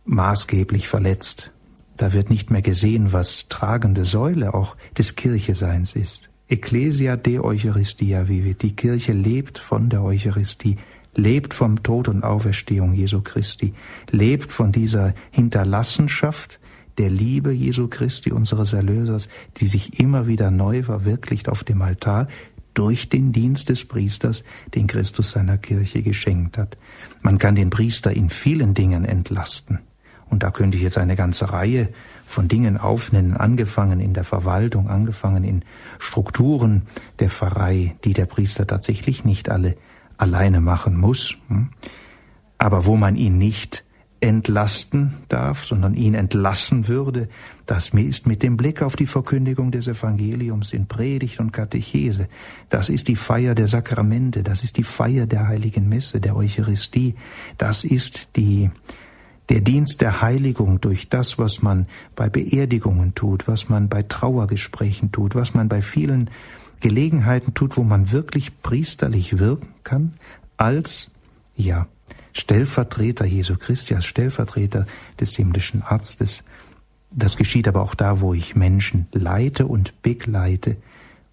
maßgeblich verletzt. Da wird nicht mehr gesehen, was tragende Säule auch des Kircheseins ist. Ecclesia de Eucharistia vivit. Die Kirche lebt von der Eucharistie, lebt vom Tod und Auferstehung Jesu Christi, lebt von dieser Hinterlassenschaft, der Liebe Jesu Christi, unseres Erlösers, die sich immer wieder neu verwirklicht auf dem Altar, durch den Dienst des Priesters, den Christus seiner Kirche geschenkt hat. Man kann den Priester in vielen Dingen entlasten. Und da könnte ich jetzt eine ganze Reihe von Dingen aufnennen, angefangen in der Verwaltung, angefangen in Strukturen der Pfarrei, die der Priester tatsächlich nicht alle alleine machen muss, hm? aber wo man ihn nicht entlasten darf, sondern ihn entlassen würde, das ist mit dem Blick auf die Verkündigung des Evangeliums in Predigt und Katechese. Das ist die Feier der Sakramente, das ist die Feier der heiligen Messe, der Eucharistie, das ist die der Dienst der Heiligung durch das, was man bei Beerdigungen tut, was man bei Trauergesprächen tut, was man bei vielen Gelegenheiten tut, wo man wirklich priesterlich wirken kann, als, ja, Stellvertreter Jesu Christi, als Stellvertreter des himmlischen Arztes. Das geschieht aber auch da, wo ich Menschen leite und begleite,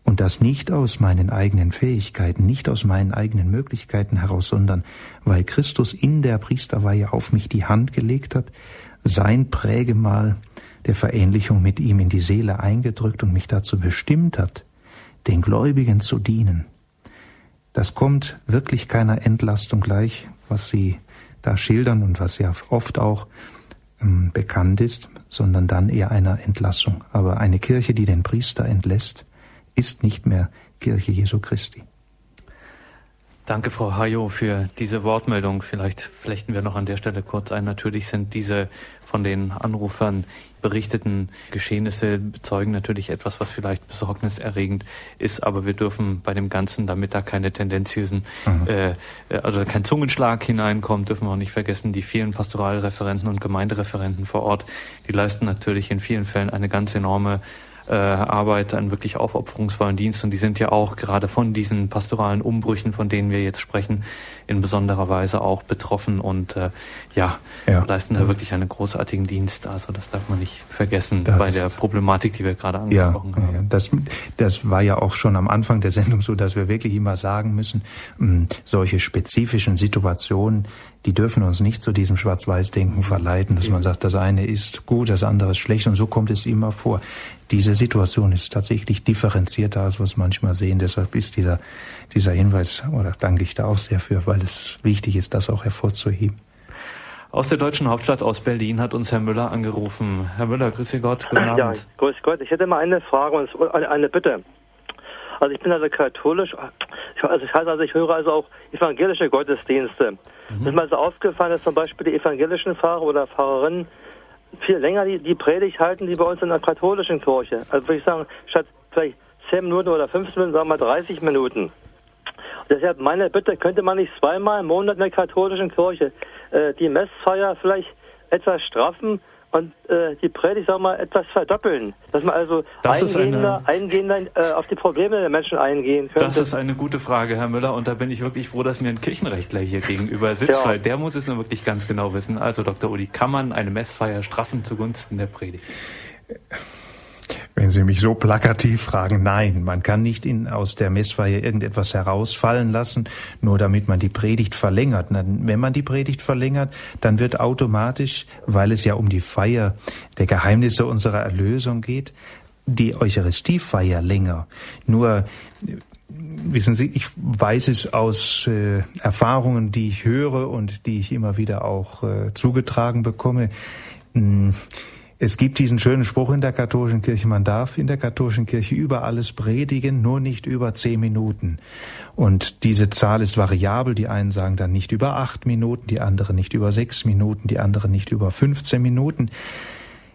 und das nicht aus meinen eigenen Fähigkeiten, nicht aus meinen eigenen Möglichkeiten heraus, sondern weil Christus in der Priesterweihe auf mich die Hand gelegt hat, sein Prägemal der Verähnlichung mit ihm in die Seele eingedrückt und mich dazu bestimmt hat, den Gläubigen zu dienen. Das kommt wirklich keiner Entlastung gleich, was Sie da schildern und was ja oft auch ähm, bekannt ist, sondern dann eher einer Entlassung. Aber eine Kirche, die den Priester entlässt, ist nicht mehr Kirche Jesu Christi. Danke, Frau Hayo, für diese Wortmeldung. Vielleicht flechten wir noch an der Stelle kurz ein. Natürlich sind diese von den Anrufern berichteten Geschehnisse bezeugen natürlich etwas, was vielleicht besorgniserregend ist, aber wir dürfen bei dem Ganzen, damit da keine tendenziösen, mhm. äh, also kein Zungenschlag hineinkommt, dürfen wir auch nicht vergessen, die vielen Pastoralreferenten und Gemeindereferenten vor Ort, die leisten natürlich in vielen Fällen eine ganz enorme äh, Arbeit, einen wirklich aufopferungsvollen Dienst. Und die sind ja auch gerade von diesen pastoralen Umbrüchen, von denen wir jetzt sprechen, in besonderer Weise auch betroffen und äh, ja, ja, leisten da wirklich einen großartigen Dienst. Also das darf man nicht vergessen das bei der Problematik, die wir gerade angesprochen ja, haben. Ja, das, das war ja auch schon am Anfang der Sendung so, dass wir wirklich immer sagen müssen, mh, hm, solche spezifischen Situationen, die dürfen uns nicht zu diesem Schwarz-Weiß-Denken verleiten, dass man sagt, das eine ist gut, das andere ist schlecht und so kommt es immer vor. Diese Situation ist tatsächlich differenzierter, als wir es manchmal sehen. Deshalb ist dieser, dieser Hinweis, oder danke ich da auch sehr für, weil es wichtig ist, das auch hervorzuheben. Aus der deutschen Hauptstadt aus Berlin hat uns Herr Müller angerufen. Herr Müller, grüße Gott, guten Abend. Ja, grüß Gott. Ich hätte mal eine Frage und eine Bitte. Also ich bin also katholisch, also das heißt also, ich höre also auch evangelische Gottesdienste. Mhm. ist mir also aufgefallen, dass zum Beispiel die evangelischen Pfarrer oder Pfarrerinnen viel länger die, die Predigt halten, wie bei uns in der katholischen Kirche. Also würde ich sagen, statt vielleicht 10 Minuten oder 15 Minuten, sagen wir 30 Minuten. Deshalb meine Bitte, könnte man nicht zweimal im Monat in der katholischen Kirche äh, die Messfeier vielleicht etwas straffen und äh, die Predigt, sag mal, etwas verdoppeln. Dass man also das eingehender, eine, eingehender äh, auf die Probleme der Menschen eingehen könnte. Das ist eine gute Frage, Herr Müller, und da bin ich wirklich froh, dass mir ein Kirchenrechtler hier gegenüber sitzt, ja. weil der muss es nur wirklich ganz genau wissen. Also, Dr. Uli, kann man eine Messfeier straffen zugunsten der Predigt? Wenn Sie mich so plakativ fragen, nein, man kann nicht in, aus der Messfeier irgendetwas herausfallen lassen, nur damit man die Predigt verlängert. Wenn man die Predigt verlängert, dann wird automatisch, weil es ja um die Feier der Geheimnisse unserer Erlösung geht, die Eucharistiefeier länger. Nur wissen Sie, ich weiß es aus äh, Erfahrungen, die ich höre und die ich immer wieder auch äh, zugetragen bekomme. Mh, hm, es gibt diesen schönen Spruch in der katholischen Kirche, man darf in der katholischen Kirche über alles predigen, nur nicht über zehn Minuten. Und diese Zahl ist variabel. Die einen sagen dann nicht über acht Minuten, die anderen nicht über sechs Minuten, die anderen nicht über 15 Minuten.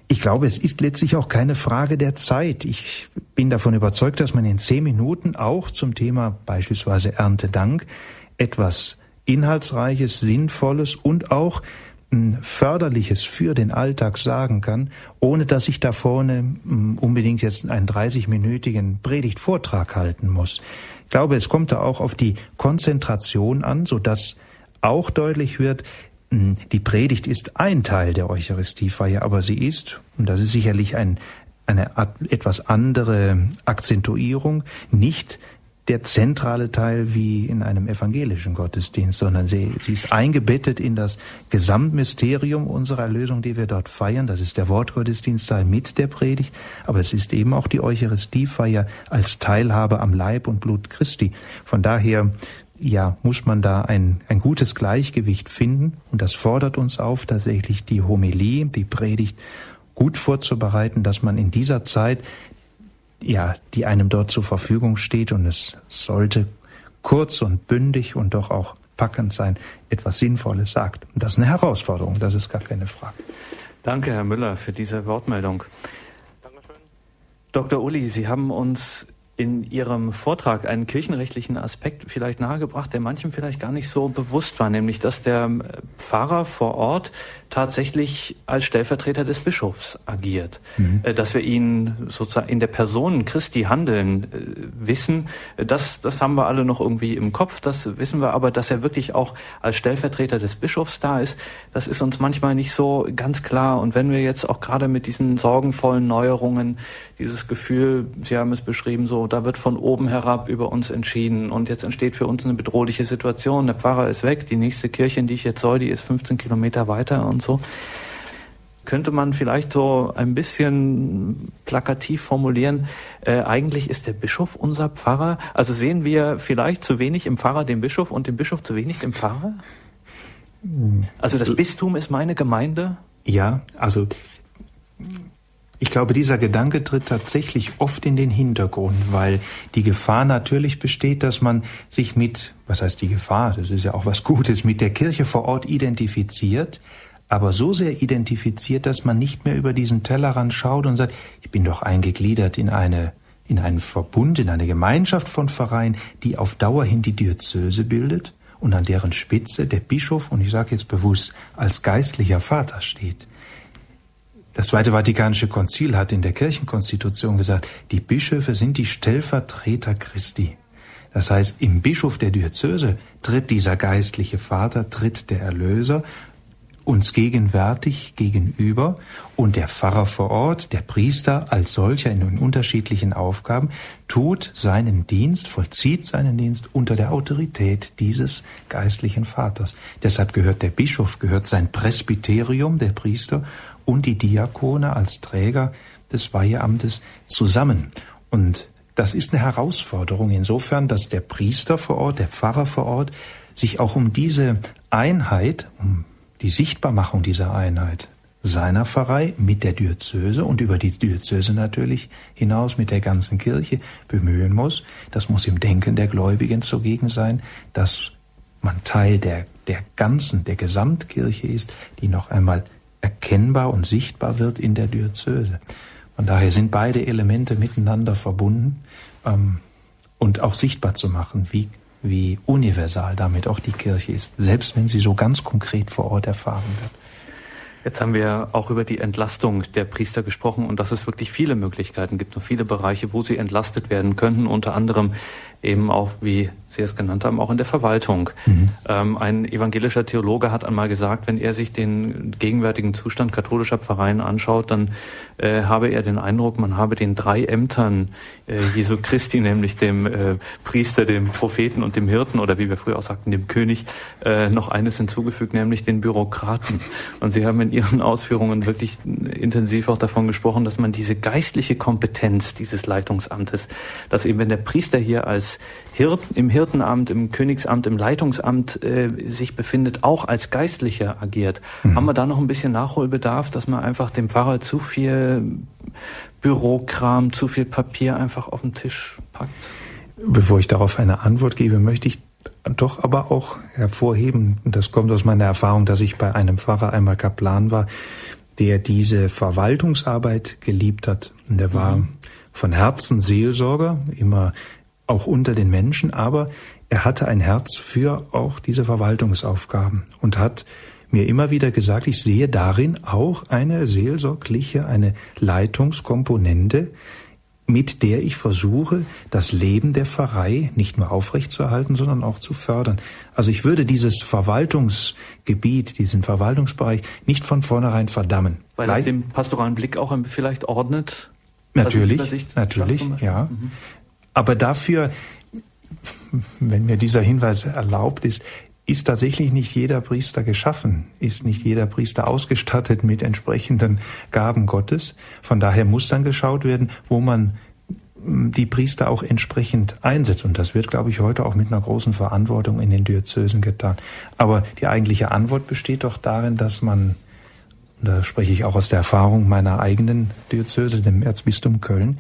Ich glaube, es ist letztlich auch keine Frage der Zeit. Ich bin davon überzeugt, dass man in zehn Minuten auch zum Thema beispielsweise Erntedank etwas Inhaltsreiches, Sinnvolles und auch Förderliches für den Alltag sagen kann, ohne dass ich da vorne mm, unbedingt jetzt einen 30-minütigen Predigtvortrag halten muss. Ich glaube, es kommt da auch auf die Konzentration an, so dass auch deutlich wird, mm, die Predigt ist ein Teil der Eucharistiefeier, aber sie ist, und das ist sicherlich ein, eine etwas andere Akzentuierung, nicht der zentrale Teil wie in einem evangelischen Gottesdienst, sondern sie, sie ist eingebettet in das Gesamtmysterium unserer Erlösung, die wir dort feiern. Das ist der Wortgottesdienstteil mit der Predigt, aber es ist eben auch die Eucharistiefeier als Teilhabe am Leib und Blut Christi. Von daher ja, muss man da ein, ein gutes Gleichgewicht finden und das fordert uns auf, tatsächlich die Homilie, die Predigt gut vorzubereiten, dass man in dieser Zeit ja, die einem dort zur Verfügung steht und es sollte kurz und bündig und doch auch packend sein, etwas Sinnvolles sagt. Das ist eine Herausforderung, das ist gar keine Frage. Danke, Herr Müller, für diese Wortmeldung. Dankeschön. Dr. Uli, Sie haben uns in Ihrem Vortrag einen kirchenrechtlichen Aspekt vielleicht nahegebracht, der manchem vielleicht gar nicht so bewusst war, nämlich dass der Pfarrer vor Ort tatsächlich als Stellvertreter des Bischofs agiert, mhm. Äh, dass wir ihn sozusagen in der Person Christi handeln äh, wissen, das, das haben wir alle noch irgendwie im Kopf, das wissen wir aber, dass er wirklich auch als Stellvertreter des Bischofs da ist, das ist uns manchmal nicht so ganz klar und wenn wir jetzt auch gerade mit diesen sorgenvollen Neuerungen dieses Gefühl, Sie haben es beschrieben, so, da wird von oben herab über uns entschieden und jetzt entsteht für uns eine bedrohliche Situation, der Pfarrer ist weg, die nächste Kirche, in die ich jetzt soll, die ist 15 Kilometer weiter und so. Könnte man vielleicht so ein bisschen plakativ formulieren, äh, eigentlich ist der Bischof unser Pfarrer? Also sehen wir vielleicht zu wenig im Pfarrer den Bischof und den Bischof zu wenig im Pfarrer? Also das Bistum ist meine Gemeinde? Ja, also ich glaube, dieser Gedanke tritt tatsächlich oft in den Hintergrund, weil die Gefahr natürlich besteht, dass man sich mit, was heißt die Gefahr, das ist ja auch was Gutes, mit der Kirche vor Ort identifiziert, aber so sehr identifiziert, dass man nicht mehr über diesen Tellerrand schaut und sagt, ich bin doch eingegliedert in eine in einen Verbund, in eine Gemeinschaft von Vereinen, die auf Dauer hin die Diözese bildet und an deren Spitze der Bischof, und ich sage jetzt bewusst, als geistlicher Vater steht. Das Zweite Vatikanische Konzil hat in der Kirchenkonstitution gesagt, die Bischöfe sind die Stellvertreter Christi. Das heißt, im Bischof der Diözese tritt dieser geistliche Vater, tritt der Erlöser uns gegenwärtig gegenüber und der Pfarrer vor Ort, der Priester als solcher in den unterschiedlichen Aufgaben, tut seinen Dienst, vollzieht seinen Dienst unter der Autorität dieses geistlichen Vaters. Deshalb gehört der Bischof, gehört sein Presbyterium, der Priester, und die Diakone als Träger des Weiheamtes zusammen. Und das ist eine Herausforderung insofern, dass der Priester vor Ort, der Pfarrer vor Ort, sich auch um diese Einheit, um die Sichtbarmachung dieser Einheit seiner Pfarrei mit der Diözese und über die Diözese natürlich hinaus mit der ganzen Kirche bemühen muss. Das muss im Denken der Gläubigen zugegen sein, dass man Teil der, der ganzen, der Gesamtkirche ist, die noch einmal erkennbar und sichtbar wird in der Diözese. Von daher sind beide Elemente miteinander verbunden ähm, und auch sichtbar zu machen, wie wie universal damit auch die Kirche ist, selbst wenn sie so ganz konkret vor Ort erfahren wird. Jetzt haben wir auch über die Entlastung der Priester gesprochen und dass es wirklich viele Möglichkeiten gibt und viele Bereiche, wo sie entlastet werden könnten, unter anderem eben auch, wie Sie es genannt haben, auch in der Verwaltung. Mhm. Ähm, ein evangelischer Theologe hat einmal gesagt, wenn er sich den gegenwärtigen Zustand katholischer Pfarreien anschaut, dann äh, habe er den Eindruck, man habe den drei Ämtern äh, Jesu Christi, nämlich dem äh, Priester, dem Propheten und dem Hirten oder wie wir früher auch sagten, dem König, äh, noch eines hinzugefügt, nämlich den Bürokraten. Und Sie haben in Ihren Ausführungen wirklich intensiv auch davon gesprochen, dass man diese geistliche Kompetenz dieses Leitungsamtes, dass eben wenn der Priester hier als Hirten, im Hirtenamt, im Königsamt, im Leitungsamt äh, sich befindet, auch als Geistlicher agiert. Mhm. Haben wir da noch ein bisschen Nachholbedarf, dass man einfach dem Pfarrer zu viel Bürokram, zu viel Papier einfach auf den Tisch packt? Bevor ich darauf eine Antwort gebe, möchte ich doch aber auch hervorheben, und das kommt aus meiner Erfahrung, dass ich bei einem Pfarrer einmal Kaplan war, der diese Verwaltungsarbeit geliebt hat. Und der war mhm. von Herzen Seelsorger, immer auch unter den Menschen, aber er hatte ein Herz für auch diese Verwaltungsaufgaben und hat mir immer wieder gesagt, ich sehe darin auch eine seelsorgliche, eine Leitungskomponente, mit der ich versuche, das Leben der Pfarrei nicht nur aufrechtzuerhalten, sondern auch zu fördern. Also ich würde dieses Verwaltungsgebiet, diesen Verwaltungsbereich nicht von vornherein verdammen. Weil es den pastoralen Blick auch vielleicht ordnet? Natürlich, also natürlich, ja. Mhm. Aber dafür wenn mir dieser Hinweis erlaubt ist, ist tatsächlich nicht jeder Priester geschaffen, ist nicht jeder Priester ausgestattet mit entsprechenden Gaben Gottes. Von daher muss dann geschaut werden, wo man die Priester auch entsprechend einsetzt. Und das wird, glaube ich, heute auch mit einer großen Verantwortung in den Diözesen getan. Aber die eigentliche Antwort besteht doch darin, dass man, da spreche ich auch aus der Erfahrung meiner eigenen Diözese, dem Erzbistum Köln,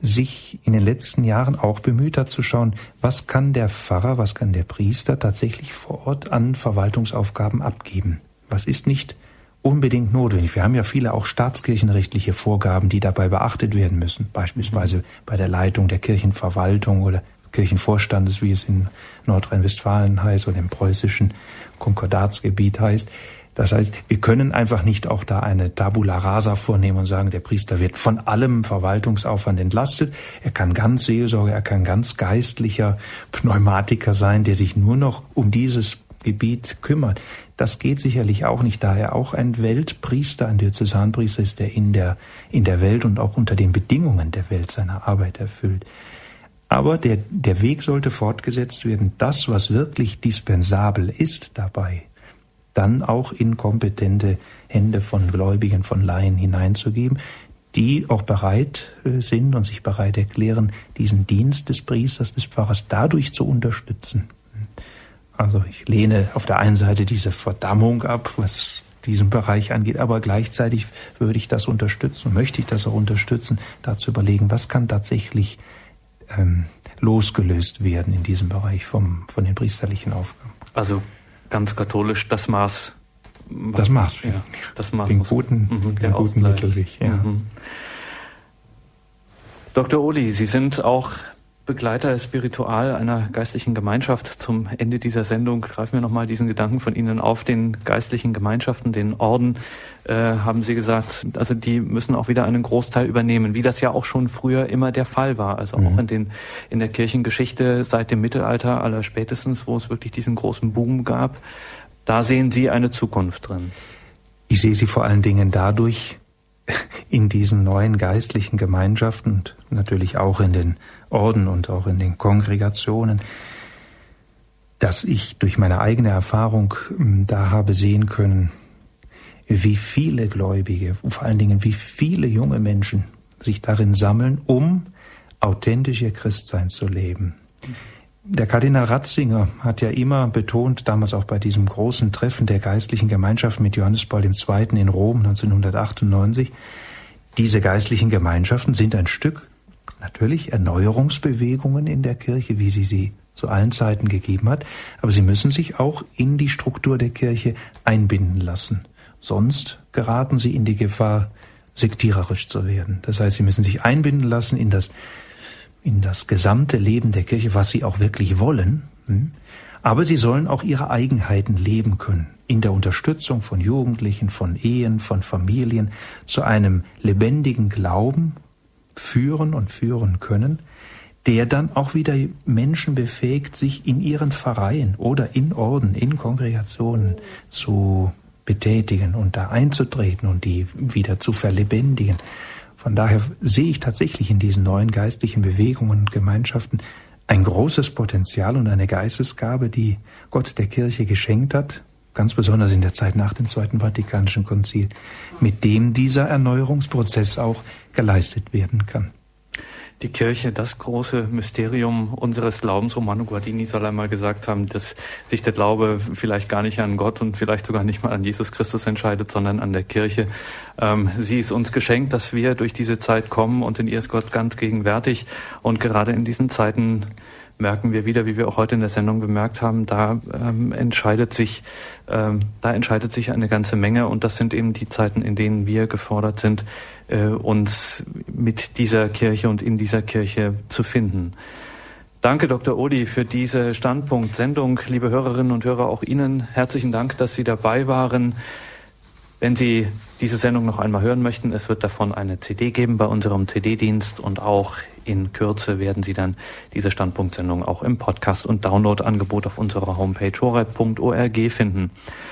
sich in den letzten Jahren auch bemüht hat zu schauen, was kann der Pfarrer, was kann der Priester tatsächlich vor Ort an Verwaltungsaufgaben abgeben. Was ist nicht unbedingt notwendig. Wir haben ja viele auch staatskirchenrechtliche Vorgaben, die dabei beachtet werden müssen, beispielsweise bei der Leitung der Kirchenverwaltung oder Kirchenvorstandes, wie es in Nordrhein-Westfalen heißt oder im preußischen Konkordatsgebiet heißt. Das heißt, wir können einfach nicht auch da eine Tabula rasa vornehmen und sagen, der Priester wird von allem Verwaltungsaufwand entlastet. Er kann ganz Seelsorger, er kann ganz geistlicher Pneumatiker sein, der sich nur noch um dieses Gebiet kümmert. Das geht sicherlich auch nicht, da er auch ein Weltpriester, ein Diözesanpriester ist, der in der, in der Welt und auch unter den Bedingungen der Welt seine Arbeit erfüllt. Aber der, der Weg sollte fortgesetzt werden, das, was wirklich dispensabel ist dabei, dann auch in kompetente Hände von Gläubigen, von Laien hineinzugeben, die auch bereit äh, sind und sich bereit erklären, diesen Dienst des Priesters, des Pfarrers dadurch zu unterstützen. Also ich lehne auf der einen Seite diese Verdammung ab, was diesen Bereich angeht, aber gleichzeitig würde ich das unterstützen, möchte ich das auch unterstützen, da zu überlegen, was kann tatsächlich ähm, losgelöst werden in diesem Bereich vom, von den priesterlichen Aufgaben. Also ganz katholisch das Maß. Das Maß, ja. Das Maß den guten, mhm, den guten Mittelweg. Ja. Mhm. Dr. Oli, Sie sind auch Begleiter spiritual einer geistlichen Gemeinschaft. Zum Ende dieser Sendung greifen wir nochmal diesen Gedanken von Ihnen auf. Den geistlichen Gemeinschaften, den Orden, äh, haben Sie gesagt, also die müssen auch wieder einen Großteil übernehmen, wie das ja auch schon früher immer der Fall war. Also mhm. auch in, den, in der Kirchengeschichte seit dem Mittelalter aller spätestens, wo es wirklich diesen großen Boom gab. Da sehen Sie eine Zukunft drin. Ich sehe sie vor allen Dingen dadurch, in diesen neuen geistlichen Gemeinschaften und natürlich auch in den Orden und auch in den Kongregationen, dass ich durch meine eigene Erfahrung hm, da habe sehen können, wie viele Gläubige, vor allen Dingen wie viele junge Menschen sich darin sammeln, um authentisch ihr Christsein zu leben. Der Kardinal Ratzinger hat ja immer betont, damals auch bei diesem großen Treffen der geistlichen Gemeinschaft mit Johannes Paul II. in Rom 1998, diese geistlichen Gemeinschaften sind ein Stück natürlich Erneuerungsbewegungen in der Kirche, wie sie sie zu allen Zeiten gegeben hat, aber sie müssen sich auch in die Struktur der Kirche einbinden lassen. Sonst geraten sie in die Gefahr, sektiererisch zu werden. Das heißt, sie müssen sich einbinden lassen in das, in das gesamte Leben der Kirche, was sie auch wirklich wollen. Hm? Aber sie sollen auch ihre Eigenheiten leben können. In der Unterstützung von Jugendlichen, von Ehen, von Familien, zu einem lebendigen Glauben führen und führen können, der dann auch wieder Menschen befähigt, sich in ihren Pfarreien oder in Orden, in Kongregationen zu betätigen und da einzutreten und die wieder zu verlebendigen. Von daher sehe ich tatsächlich in diesen neuen geistlichen Bewegungen und Gemeinschaften ein großes Potenzial und eine Geistesgabe, die Gott der Kirche geschenkt hat, ganz besonders in der Zeit nach dem Zweiten Vatikanischen Konzil, mit dem dieser Erneuerungsprozess auch geleistet werden kann. Die Kirche, das große Mysterium unseres Glaubens, Romano Guardini soll einmal gesagt haben, dass sich der Glaube vielleicht gar nicht an Gott und vielleicht sogar nicht mal an Jesus Christus entscheidet, sondern an der Kirche. Ähm, sie ist uns geschenkt, dass wir durch diese Zeit kommen und in ihr ist Gott ganz gegenwärtig. Und gerade in diesen Zeiten merken wir wieder, wie wir auch heute in der Sendung bemerkt haben, da ähm, entscheidet sich, ähm, da entscheidet sich eine ganze Menge und das sind eben die Zeiten, in denen wir gefordert sind, äh, uns mit dieser Kirche und in dieser Kirche zu finden. Danke, Dr. Odi, für diese Standpunkt-Sendung. Liebe Hörerinnen und Hörer, auch Ihnen herzlichen Dank, dass Sie dabei waren. Wenn Sie diese Sendung noch einmal hören möchten, es wird davon eine CD geben bei unserem CD-Dienst und auch in Kürze werden Sie dann diese Standpunktsendung auch im Podcast und Download-Angebot auf unserer Homepage horeb.org finden.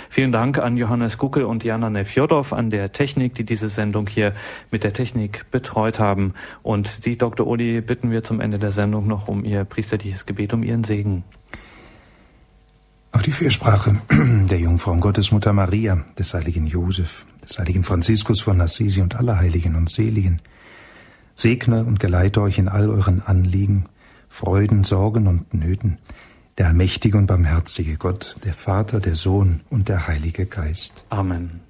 Vielen Dank an Johannes Guckel und Jana Nefjodov an der Technik, die diese Sendung hier mit der Technik betreut haben. Und Sie, Dr. Uli, bitten wir zum Ende der Sendung noch um Ihr priesterliches Gebet, um Ihren Segen. Auf die Fürsprache der Jungfrau Gottesmutter Maria, des heiligen Josef, des heiligen Franziskus von Assisi und aller Heiligen und Seligen, segne und geleite euch in all euren Anliegen, Freuden, Sorgen und Nöten, der allmächtige und barmherzige Gott, der Vater, der Sohn und der Heilige Geist. Amen.